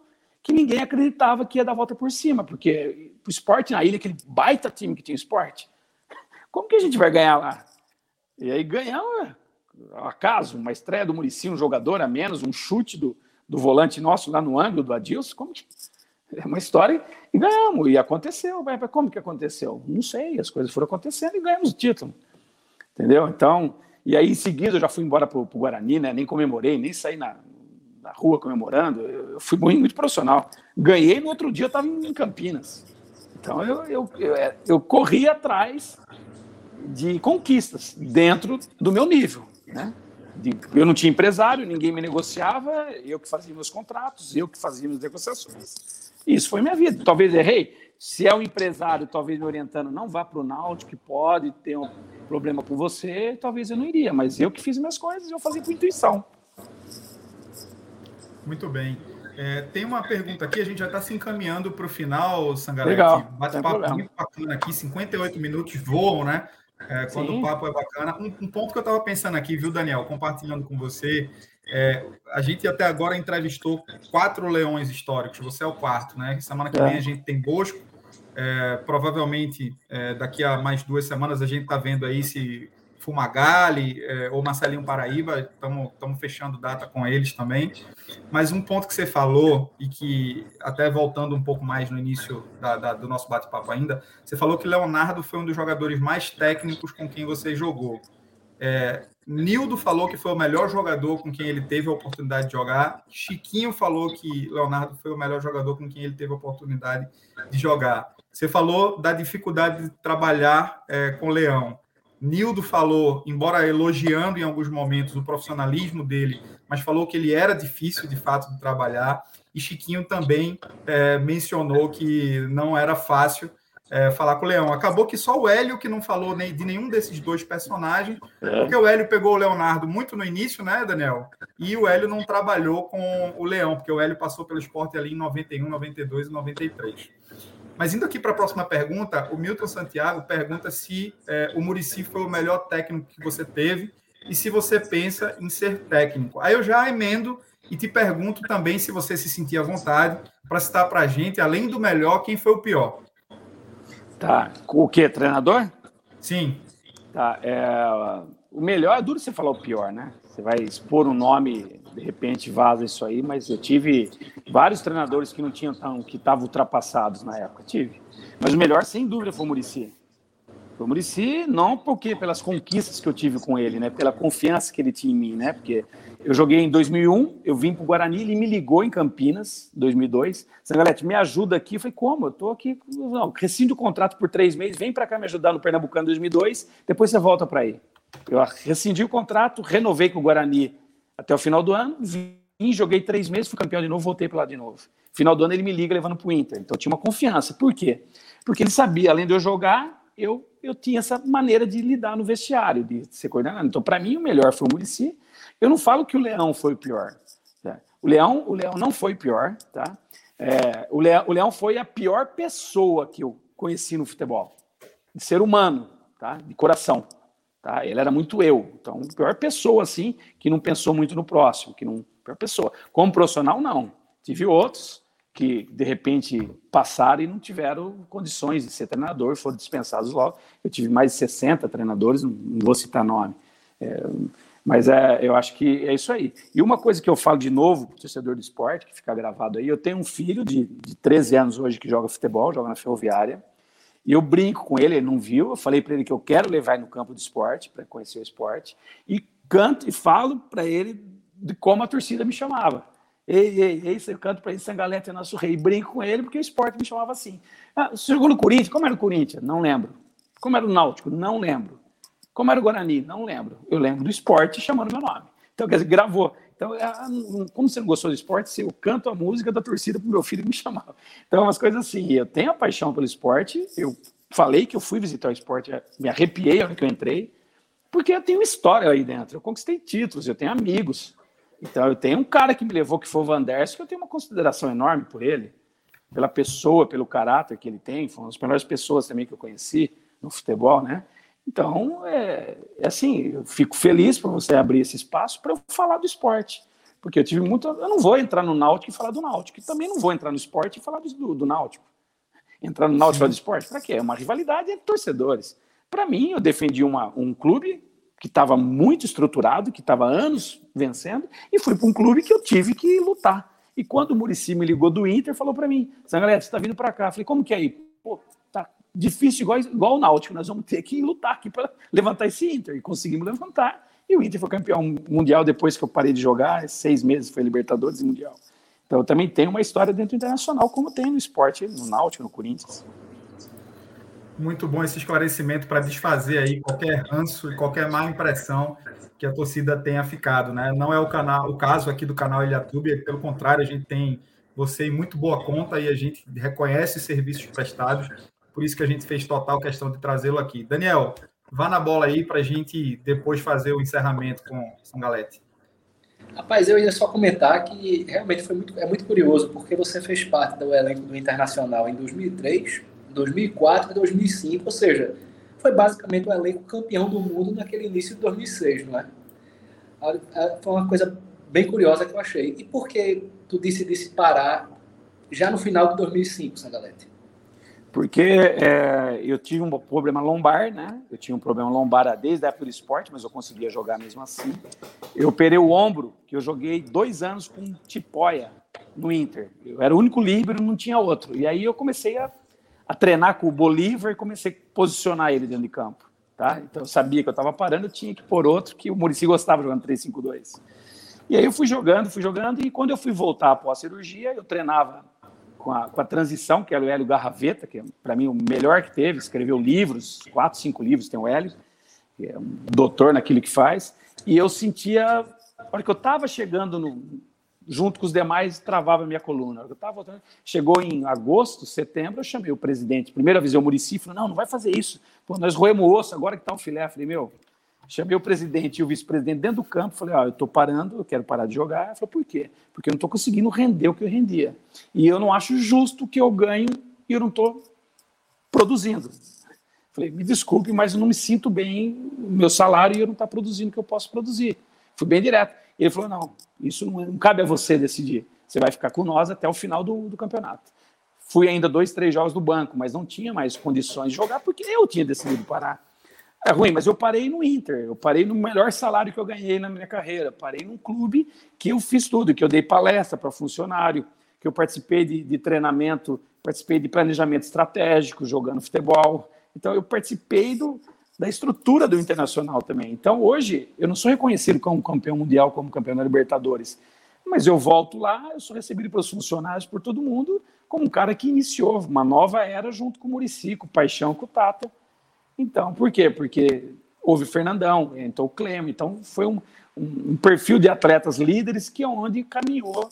que ninguém acreditava que ia dar volta por cima. Porque o esporte na ilha, aquele baita time que tinha esporte, como que a gente vai ganhar lá? E aí ganhamos, acaso, uma estreia do Murici, um jogador a menos, um chute do, do volante nosso lá no ângulo do Adilson. Como que... É uma história e ganhamos. E aconteceu. Mas como que aconteceu? Não sei. As coisas foram acontecendo e ganhamos o título. Entendeu? Então, e aí em seguida eu já fui embora para o Guarani, né? Nem comemorei, nem saí na, na rua comemorando. Eu fui muito, muito profissional. Ganhei no outro dia, eu estava em Campinas. Então eu, eu, eu, é, eu corri atrás de conquistas dentro do meu nível, né? Eu não tinha empresário, ninguém me negociava, eu que fazia meus contratos, eu que fazia minhas negociações. Isso foi minha vida. Talvez errei. Se é um empresário, talvez me orientando, não vá para o Náutico, que pode ter um problema com você, talvez eu não iria. Mas eu que fiz minhas coisas, eu fazia por intuição. Muito bem. É, tem uma pergunta aqui, a gente já está se encaminhando para o final, Sangarete. Legal. Bate-papo muito bacana aqui, 58 minutos voam, né? É, quando Sim. o papo é bacana. Um, um, ponto que eu estava pensando aqui, viu, Daniel, compartilhando com você, é, a gente até agora entrevistou quatro leões históricos, você é o quarto, né? Semana que é. vem a gente tem Bosco, é, provavelmente é, daqui a mais duas semanas a gente está vendo aí se Fumagalli é, ou Marcelinho Paraíba, estamos fechando data com eles também. Mas um ponto que você falou, e que até voltando um pouco mais no início da, da, do nosso bate-papo ainda, você falou que Leonardo foi um dos jogadores mais técnicos com quem você jogou. É, Nildo falou que foi o melhor jogador com quem ele teve a oportunidade de jogar. Chiquinho falou que Leonardo foi o melhor jogador com quem ele teve a oportunidade de jogar. Você falou da dificuldade de trabalhar é, com Leão. Nildo falou, embora elogiando em alguns momentos o profissionalismo dele, mas falou que ele era difícil de fato de trabalhar. E Chiquinho também é, mencionou que não era fácil é, falar com o Leão. Acabou que só o Hélio que não falou nem, de nenhum desses dois personagens, é. porque o Hélio pegou o Leonardo muito no início, né, Daniel? E o Hélio não trabalhou com o Leão, porque o Hélio passou pelo esporte ali em 91, 92 e 93. Mas indo aqui para a próxima pergunta, o Milton Santiago pergunta se é, o Murici foi o melhor técnico que você teve e se você pensa em ser técnico. Aí eu já emendo e te pergunto também se você se sentia à vontade para citar para a gente, além do melhor, quem foi o pior. Tá. O que? Treinador? Sim. Tá. É, o melhor é duro você falar o pior, né? Você vai expor um nome, de repente vaza isso aí, mas eu tive vários treinadores que não tinham tão, que estavam ultrapassados na época, tive. Mas o melhor, sem dúvida, foi o Murici. Foi o Murici, não porque pelas conquistas que eu tive com ele, né? Pela confiança que ele tinha em mim, né? Porque eu joguei em 2001, eu vim para o Guarani, ele me ligou em Campinas, 2002. Sangalete, me ajuda aqui. Eu falei, como? Eu estou aqui, não, rescindo o contrato por três meses, vem para cá me ajudar no Pernambucano 2002, depois você volta para aí. Eu rescindi o contrato, renovei com o Guarani até o final do ano, vim, joguei três meses, fui campeão de novo, voltei para lá de novo. Final do ano ele me liga levando para o Inter. Então eu tinha uma confiança. Por quê? Porque ele sabia, além de eu jogar, eu eu tinha essa maneira de lidar no vestiário, de ser coordenado. Então, para mim, o melhor foi o Murici. Eu não falo que o Leão foi o pior. Tá? O, Leão, o Leão não foi pior, tá? É, o, Leão, o Leão foi a pior pessoa que eu conheci no futebol. De ser humano, tá? De coração. Tá? Ele era muito eu. Então, pior pessoa, assim, que não pensou muito no próximo, que não. Pior pessoa. Como profissional, não. Tive outros que, de repente, passaram e não tiveram condições de ser treinador, foram dispensados logo. Eu tive mais de 60 treinadores, não, vou citar nome. É, mas é, eu acho que é isso aí. E uma coisa que eu falo de novo para o torcedor do esporte, que fica gravado aí, eu tenho um filho de, de 13 anos hoje que joga futebol, joga na ferroviária. E eu brinco com ele, ele não viu. Eu falei para ele que eu quero levar ele no campo do esporte, para conhecer o esporte. E canto e falo para ele de como a torcida me chamava. Ei, ei, ei, eu canto para ele, Sangalete é nosso rei. Brinco com ele porque o esporte me chamava assim. Ah, no Corinthians? Como era o Corinthians? Não lembro. Como era o Náutico? Não lembro. Como era o Guarani? Não lembro. Eu lembro do esporte chamando meu nome. Então, quer dizer, gravou. Então, é, como você não gostou do esporte, eu canto a música da torcida para o meu filho me chamava. Então, umas coisas assim. Eu tenho a paixão pelo esporte. Eu falei que eu fui visitar o esporte, me arrepiei hora que eu entrei, porque eu tenho história aí dentro. Eu conquistei títulos, eu tenho amigos. Então, eu tenho um cara que me levou, que foi o Van que eu tenho uma consideração enorme por ele, pela pessoa, pelo caráter que ele tem. Foi uma das melhores pessoas também que eu conheci no futebol, né? Então, é, é assim, eu fico feliz por você abrir esse espaço para eu falar do esporte. Porque eu tive muito. Eu não vou entrar no Náutico e falar do Náutico. E também não vou entrar no esporte e falar do, do Náutico. Entrar no Náutico e falar do esporte, para quê? É uma rivalidade entre torcedores. Para mim, eu defendi uma, um clube que estava muito estruturado, que estava anos vencendo, e fui para um clube que eu tive que lutar. E quando o Murici me ligou do Inter, falou para mim: Sangalete, você está vindo para cá. Eu falei: como que é aí? Pô, difícil igual, igual o Náutico. Nós vamos ter que lutar aqui para levantar esse Inter. E conseguimos levantar. E o Inter foi campeão mundial depois que eu parei de jogar. Seis meses foi Libertadores e Mundial. Então eu também tenho uma história dentro do internacional, como tem no esporte, no Náutico, no Corinthians. Muito bom esse esclarecimento para desfazer aí qualquer ranço e qualquer má impressão que a torcida tenha ficado, né? Não é o canal, o caso aqui do canal Ilhatube, pelo contrário, a gente tem você em muito boa conta e a gente reconhece os serviços prestados por isso que a gente fez total questão de trazê-lo aqui. Daniel, vá na bola aí para a gente depois fazer o encerramento com São Galete. Rapaz, eu ia só comentar que realmente foi muito, é muito curioso, porque você fez parte do elenco do Internacional em 2003, 2004 e 2005, ou seja, foi basicamente o elenco campeão do mundo naquele início de 2006, não é? Foi uma coisa bem curiosa que eu achei. E por que tu decidisse parar já no final de 2005, Sangalete? Porque é, eu tive um problema lombar, né? Eu tinha um problema lombar desde a época do esporte, mas eu conseguia jogar mesmo assim. Eu operei o ombro, que eu joguei dois anos com tipóia no Inter. Eu era o único líbero, não tinha outro. E aí eu comecei a, a treinar com o Bolívar e comecei a posicionar ele dentro de campo. Tá? Então eu sabia que eu estava parando, eu tinha que pôr outro, que o Murici gostava jogando 3-5-2. E aí eu fui jogando, fui jogando, e quando eu fui voltar após a cirurgia, eu treinava com a, com a transição, que era o Hélio Garraveta, que é, para mim, o melhor que teve, escreveu livros, quatro, cinco livros tem o Hélio, que é um doutor naquilo que faz, e eu sentia, a hora que eu estava chegando no, junto com os demais, travava a minha coluna. Eu tava voltando, chegou em agosto, setembro, eu chamei o presidente, primeiro avisei o Murici, falei, não, não vai fazer isso, Pô, nós roemos o osso, agora que está o filé, eu falei, meu, Chamei o presidente e o vice-presidente dentro do campo, falei, ó, eu estou parando, eu quero parar de jogar. Ele falou, por quê? Porque eu não estou conseguindo render o que eu rendia. E eu não acho justo que eu ganho e eu não estou produzindo. Falei, me desculpe, mas eu não me sinto bem meu salário e eu não estou tá produzindo o que eu posso produzir. Fui bem direto. Ele falou, não, isso não, não, cabe a você decidir. Você vai ficar com nós até o final do, do campeonato. Fui ainda dois, três jogos do banco, mas não tinha mais condições de jogar porque eu tinha decidido parar. É ruim, mas eu parei no Inter, eu parei no melhor salário que eu ganhei na minha carreira, parei num clube que eu fiz tudo, que eu dei palestra para funcionário, que eu participei de, de, treinamento, participei de planejamento estratégico, jogando futebol. Então, eu participei do, da estrutura do Internacional também. Então, hoje, eu não sou reconhecido como campeão mundial, como campeão da Libertadores, mas eu volto lá, eu sou recebido pelos funcionários, por todo mundo, como um cara que iniciou uma nova era junto com o Murici, com o Paixão, com o Tata, então, por quê? Porque houve Fernandão, entrou o Clemo, então foi um, um, perfil de atletas líderes que é onde caminhou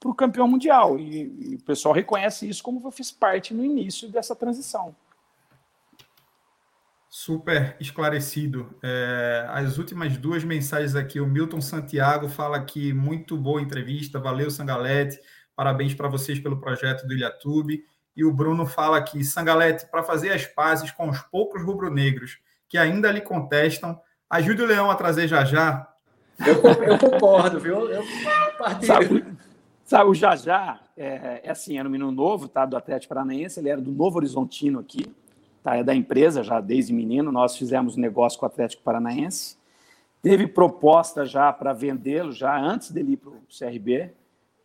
para o campeão mundial. E, e, o pessoal reconhece isso como eu fiz parte no início dessa transição. Super esclarecido. É, as últimas duas mensagens aqui, o Milton Santiago fala que muito boa entrevista, valeu Sangalete, parabéns para vocês pelo projeto do Ilhatube. E o Bruno fala aqui, Sangalete, para fazer as pazes com os poucos rubro-negros que ainda lhe contestam, ajude o Leão a trazer já já. Eu, eu concordo, viu? Eu sabe, sabe, o Jajá é, é assim, era um menino novo, tá? Do Atlético Paranaense, ele era do Novo Horizontino aqui tá? é da empresa já desde menino. Nós fizemos negócio com o Atlético Paranaense. Teve proposta já para vendê-lo, já antes dele ir para o CRB.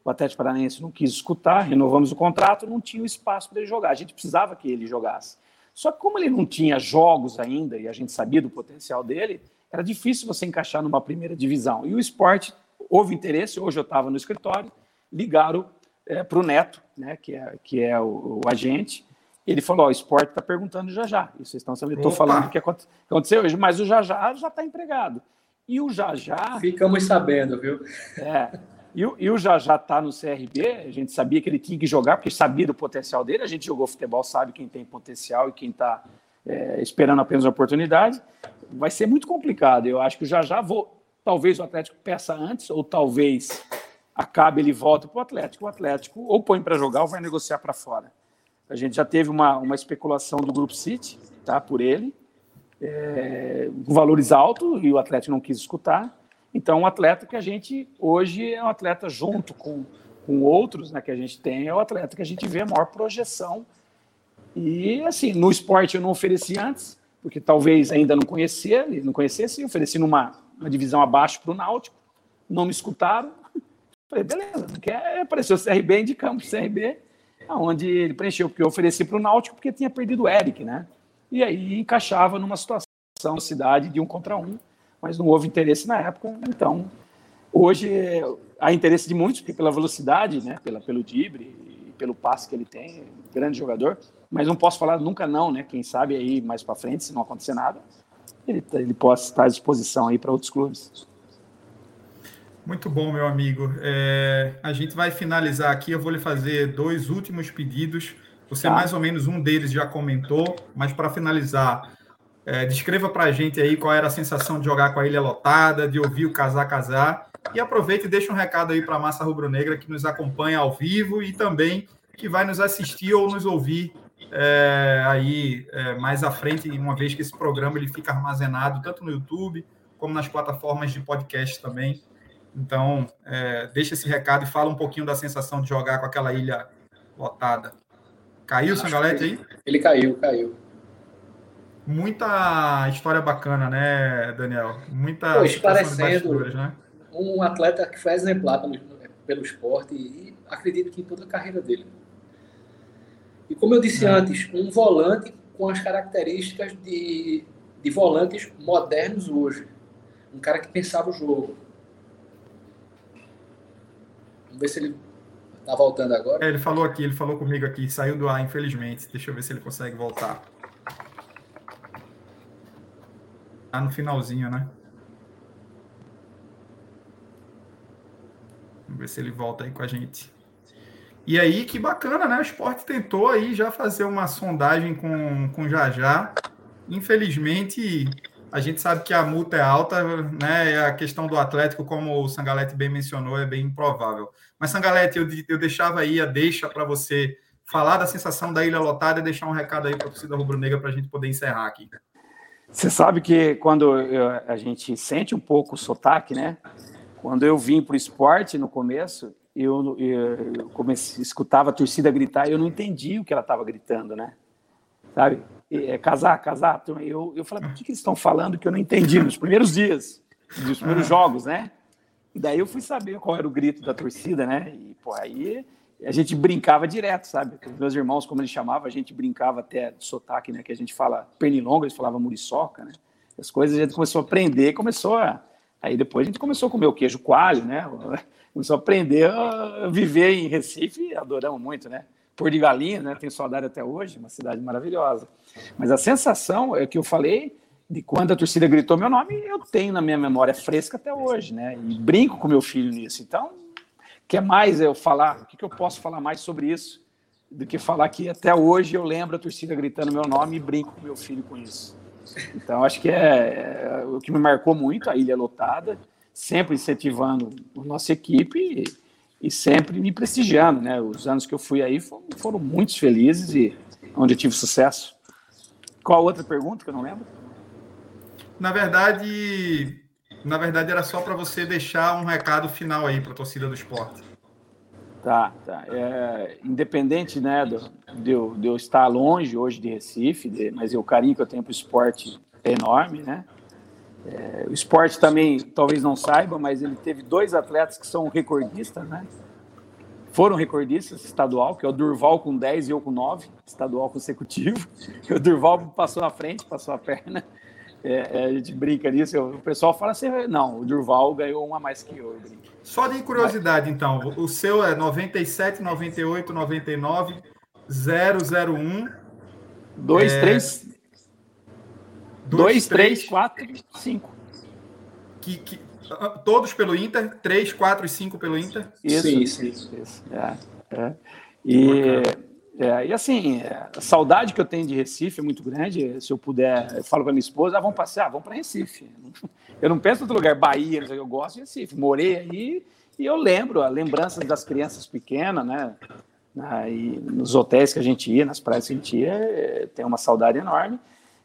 O Atlético Paranaense não quis escutar, renovamos o contrato, não tinha o espaço para ele jogar. A gente precisava que ele jogasse. Só que como ele não tinha jogos ainda, e a gente sabia do potencial dele, era difícil você encaixar numa primeira divisão. E o esporte, houve interesse, hoje eu estava no escritório, ligaram é, para o Neto, né, que é, que é o, o agente, ele falou: o esporte está perguntando já já. Isso vocês estão sabendo. Estou falando o que aconteceu hoje, mas o já já já está empregado. E o já já. Ficamos sabendo, viu? É. E o, e o já já está no CRB. A gente sabia que ele tinha que jogar, porque sabia do potencial dele. A gente jogou futebol, sabe quem tem potencial e quem está é, esperando apenas a oportunidade. Vai ser muito complicado. Eu acho que o já já vou. Talvez o Atlético peça antes, ou talvez acabe ele volta para o Atlético. O Atlético ou põe para jogar ou vai negociar para fora. A gente já teve uma, uma especulação do Grupo City, tá, por ele, é, valores altos, e o Atlético não quis escutar. Então, o atleta que a gente hoje é um atleta junto com, com outros né, que a gente tem, é o atleta que a gente vê a maior projeção. E, assim, no esporte eu não ofereci antes, porque talvez ainda não conhecia, não conhecesse, ofereci numa uma divisão abaixo para o Náutico, não me escutaram. Falei, beleza, quer aparecer o CRB, indicamos o CRB, onde ele preencheu, porque eu ofereci para o Náutico porque tinha perdido o Eric, né? E aí encaixava numa situação da cidade de um contra um, mas não houve interesse na época. Então, hoje há interesse de muitos, porque pela velocidade, né? Pela, pelo drible e pelo passe que ele tem, grande jogador. Mas não posso falar nunca não, né? Quem sabe aí mais para frente, se não acontecer nada, ele, ele possa estar à disposição aí para outros clubes. Muito bom, meu amigo. É, a gente vai finalizar aqui. Eu vou lhe fazer dois últimos pedidos. Você, tá. mais ou menos, um deles já comentou, mas para finalizar, é, descreva para a gente aí qual era a sensação de jogar com a ilha lotada, de ouvir o Casar Casar. E aproveite e deixe um recado aí para a massa rubro-negra que nos acompanha ao vivo e também que vai nos assistir ou nos ouvir é, aí é, mais à frente, uma vez que esse programa ele fica armazenado tanto no YouTube como nas plataformas de podcast também. Então, é, deixa esse recado e fala um pouquinho da sensação de jogar com aquela ilha lotada. Caiu o Sangalete aí? Ele caiu, caiu. Muita história bacana, né, Daniel? Muita Poxa, parecendo né? um atleta que foi exemplar pelo, pelo esporte e acredito que em toda a carreira dele. E como eu disse é. antes, um volante com as características de, de volantes modernos hoje. Um cara que pensava o jogo, ver se ele tá voltando agora. É, ele falou aqui, ele falou comigo aqui, saiu do ar, infelizmente. Deixa eu ver se ele consegue voltar. Tá no finalzinho, né? Vamos ver se ele volta aí com a gente. E aí, que bacana, né? O esporte tentou aí já fazer uma sondagem com, com Jajá. Infelizmente, a gente sabe que a multa é alta, né? A questão do Atlético, como o Sangalete bem mencionou, é bem improvável. Mas, Sangalete, eu, eu deixava aí a deixa para você falar da sensação da ilha lotada e deixar um recado aí para a torcida rubro-negra para a gente poder encerrar aqui. Você sabe que quando eu, a gente sente um pouco o sotaque, né? Quando eu vim para o esporte no começo, eu, eu, comecei, escutava a torcida gritar e eu não entendi o que ela estava gritando, né? Sabe? é, casar, casar. Então, eu, eu falei, o que, que eles estão falando que eu não entendi nos primeiros dias, nos primeiros jogos, né? E daí eu fui saber qual era o grito da torcida, né? E, pô, aí a gente brincava direto, sabe? Meus irmãos, como eles chamavam, a gente brincava até de sotaque, né? Que a gente fala pernilonga, eles falavam muriçoca, né? As coisas a gente começou a aprender, começou a... Aí depois a gente começou a comer o queijo coalho, né? Começou a aprender a viver em Recife, adoramos muito, né? Por de Galinha, né? Tenho saudade até hoje, uma cidade maravilhosa. Mas a sensação é que eu falei de quando a torcida gritou meu nome, eu tenho na minha memória fresca até hoje, né? E brinco com meu filho nisso. Então, quer mais eu falar? O que, que eu posso falar mais sobre isso do que falar que até hoje eu lembro a torcida gritando meu nome e brinco com meu filho com isso. Então, acho que é, é, o que me marcou muito a ilha lotada, sempre incentivando a nossa equipe e, e, sempre me prestigiando, né? Os anos que eu fui aí foram, foram felizes e onde eu tive sucesso. Qual outra pergunta que eu não lembro? Na verdade, na verdade era só para você deixar um recado final aí para a torcida do esporte. Tá, tá. É, independente né, do, de, eu, de eu estar longe hoje de Recife, de, mas o carinho que eu tenho para o esporte é enorme, né? É, o esporte também, talvez não saiba, mas ele teve dois atletas que são recordistas, né? Foram recordistas estadual, que é o Durval com 10 e eu com 9, estadual consecutivo. O Durval passou na frente, passou a perna. É, é, a gente brinca nisso. O pessoal fala assim: não, o Durval ganhou uma mais que eu. eu Só de curiosidade, então, o seu é 97, 98, 99, 001. 2, 3. 2, 3, 4, 5. Que, que, todos pelo Inter? 3, 4 e 5 pelo Inter? Isso, sim, sim. Isso, isso. É, é. E. É, e assim, a saudade que eu tenho de Recife é muito grande. Se eu puder, eu falo para minha esposa: ah, vamos passear, vamos para Recife. Eu não penso em outro lugar, Bahia, eu gosto de Recife. Morei aí e eu lembro, a lembrança das crianças pequenas, né? Aí, nos hotéis que a gente ia, nas praias que a gente ia, é, tem uma saudade enorme.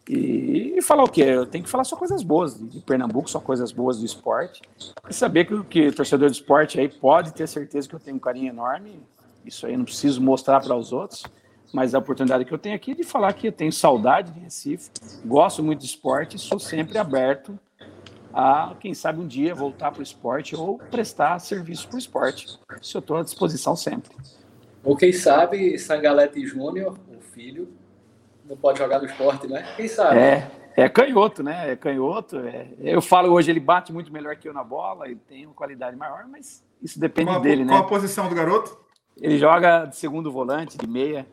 E, e, falar o quê? Eu tenho que falar só coisas boas de Pernambuco, só coisas boas do esporte. E saber que, que torcedor do esporte aí pode ter certeza que eu tenho um carinho enorme isso aí eu não preciso mostrar para os outros, mas a oportunidade que eu tenho aqui é de falar que eu tenho saudade de Recife, gosto muito de esporte e sou sempre aberto a, quem sabe, um dia voltar para o esporte ou prestar serviço para o esporte. Isso eu estou à disposição sempre. Ou quem sabe, Sangalete Júnior, o filho, não pode jogar no esporte, né? Quem sabe? É, é canhoto, né? É canhoto. É... Eu falo hoje, ele bate muito melhor que eu na bola, ele tem uma qualidade maior, mas isso depende qual, dele, qual né? Qual a posição do garoto? Ele joga de segundo volante, de meia.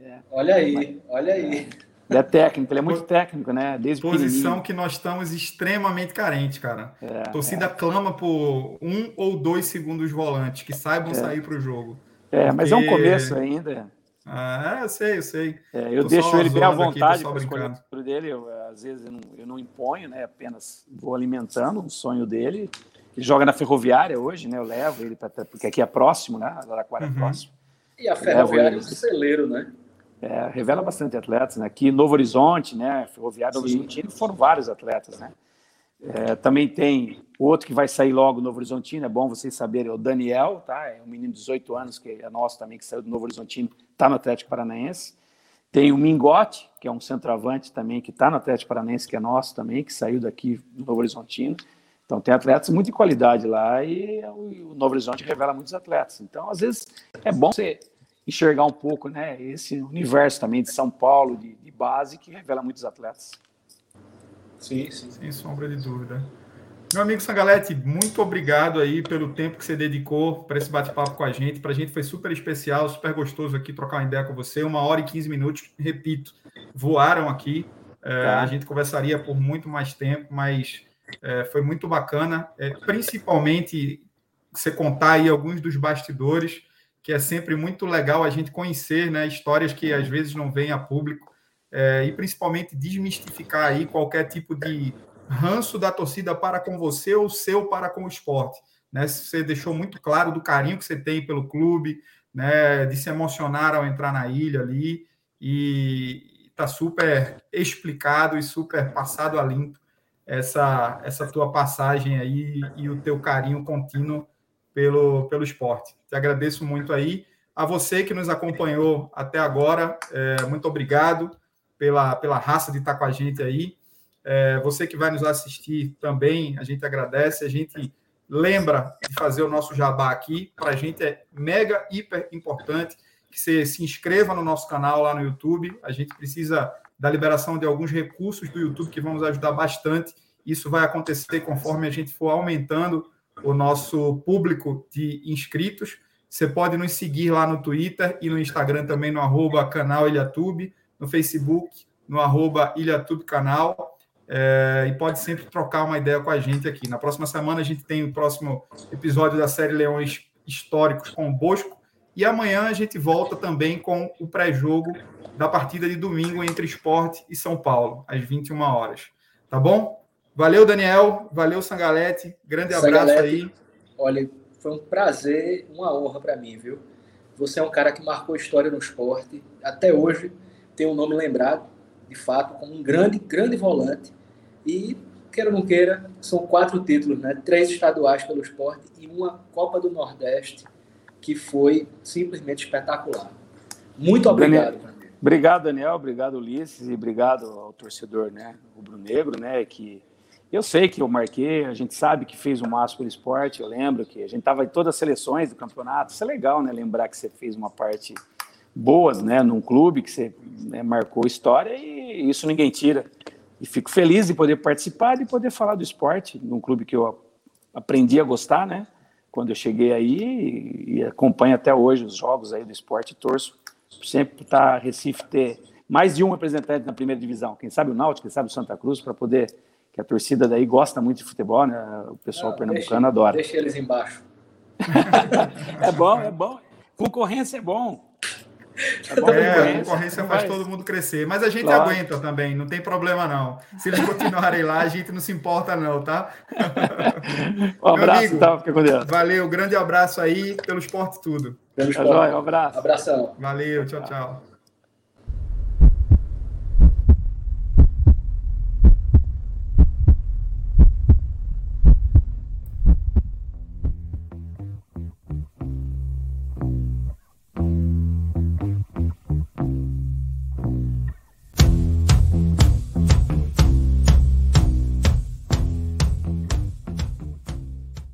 É. Olha aí, olha aí. Ele é técnico, ele é muito técnico, né? Desde Posição que nós estamos extremamente carentes, cara. É, a torcida é. clama por um ou dois segundos volantes que saibam é. sair para o jogo. É, porque... mas é um começo ainda. Ah, eu sei, eu sei. É, eu Tô deixo ele bem à vontade para escolher o dele. Eu, às vezes eu não, eu não imponho, né? Apenas vou alimentando o sonho dele. Ele joga na Ferroviária hoje, né? Eu levo ele para porque aqui é próximo, né? Araraquara é uhum. é próximo. E a Ferroviária é um celeiro, né? É, revela bastante atletas, né? Aqui Novo Horizonte, né? Ferroviária Novo Horizontino foram vários atletas, né? É, também tem outro que vai sair logo Novo Horizontino, é bom vocês saberem, é o Daniel, tá? É um menino de 18 anos, que é nosso também, que saiu do Novo Horizontino, está no Atlético Paranaense. Tem o Mingote, que é um centroavante também, que está no Atlético Paranaense, que é nosso também, que saiu daqui do Novo Horizontino. Então, tem atletas muito de qualidade lá e o Novo Horizonte revela muitos atletas. Então, às vezes, é bom você enxergar um pouco né, esse universo também de São Paulo, de, de base, que revela muitos atletas. Sim, sim. Sem sombra de dúvida. Meu amigo Sangalete, muito obrigado aí pelo tempo que você dedicou para esse bate-papo com a gente. Para a gente foi super especial, super gostoso aqui trocar uma ideia com você. Uma hora e 15 minutos, repito, voaram aqui. É, tá. a gente conversaria por muito mais tempo, mas é, foi muito bacana, é, principalmente você contar aí alguns dos bastidores, que é sempre muito legal a gente conhecer, né, histórias que às vezes não vêm a público, é, e principalmente desmistificar aí qualquer tipo de ranço da torcida para com você ou seu para com o esporte. Né? Você deixou muito claro do carinho que você tem pelo clube, né, de se emocionar ao entrar na ilha ali, e está super explicado e super passado a limpo essa, essa tua passagem aí e o teu carinho contínuo pelo, pelo esporte. Te agradeço muito aí. A você que nos acompanhou até agora, é, muito obrigado pela, pela raça de estar com a gente aí. É, você que vai nos assistir também, a gente agradece. A gente lembra de fazer o nosso jabá aqui. Para a gente é mega, hiper importante que você se inscreva no nosso canal lá no YouTube. A gente precisa da liberação de alguns recursos do YouTube que vão nos ajudar bastante. Isso vai acontecer conforme a gente for aumentando o nosso público de inscritos. Você pode nos seguir lá no Twitter e no Instagram também no arroba canal Ilhatube, no Facebook, no arroba Ilhatube Canal. É, e pode sempre trocar uma ideia com a gente aqui. Na próxima semana a gente tem o próximo episódio da série Leões Históricos com o Bosco E amanhã a gente volta também com o pré-jogo da partida de domingo entre Esporte e São Paulo, às 21 horas. Tá bom? Valeu, Daniel. Valeu, Sangalete. Grande abraço Sangalete, aí. Olha, foi um prazer, uma honra para mim, viu? Você é um cara que marcou história no esporte. Até hoje tem um nome lembrado, de fato, como um grande, grande volante. E, queira ou não queira, são quatro títulos, né? Três estaduais pelo esporte e uma Copa do Nordeste, que foi simplesmente espetacular. Muito obrigado. Daniel, obrigado, Daniel. Obrigado, Ulisses. E obrigado ao torcedor, né? Rubro-negro, né? Que eu sei que eu marquei, a gente sabe que fez o um máximo pelo esporte, eu lembro que a gente estava em todas as seleções do campeonato. Isso é legal, né? Lembrar que você fez uma parte boa, né? Num clube que você né, marcou história e isso ninguém tira. E fico feliz de poder participar, de poder falar do esporte, num clube que eu aprendi a gostar, né? Quando eu cheguei aí e, acompanho até hoje os jogos aí do esporte, torço sempre para Recife ter mais de um representante na primeira divisão. Quem sabe o Náutico, quem sabe o Santa Cruz, para poder que a torcida daí gosta muito de futebol, né? O pessoal ah, pernambucano deixa, adora. Deixa eles embaixo. é bom, é bom. Concorrência é bom. É, bom, é a concorrência faz todo mundo crescer. Mas a gente claro. aguenta também, não tem problema não. Se eles continuarem lá, a gente não se importa não, tá? Um abraço, amigo, tá? Fica com Deus. Valeu, grande abraço aí pelo esporte tudo. Pelo esporte. um abraço. Abração. Valeu, tchau, tchau.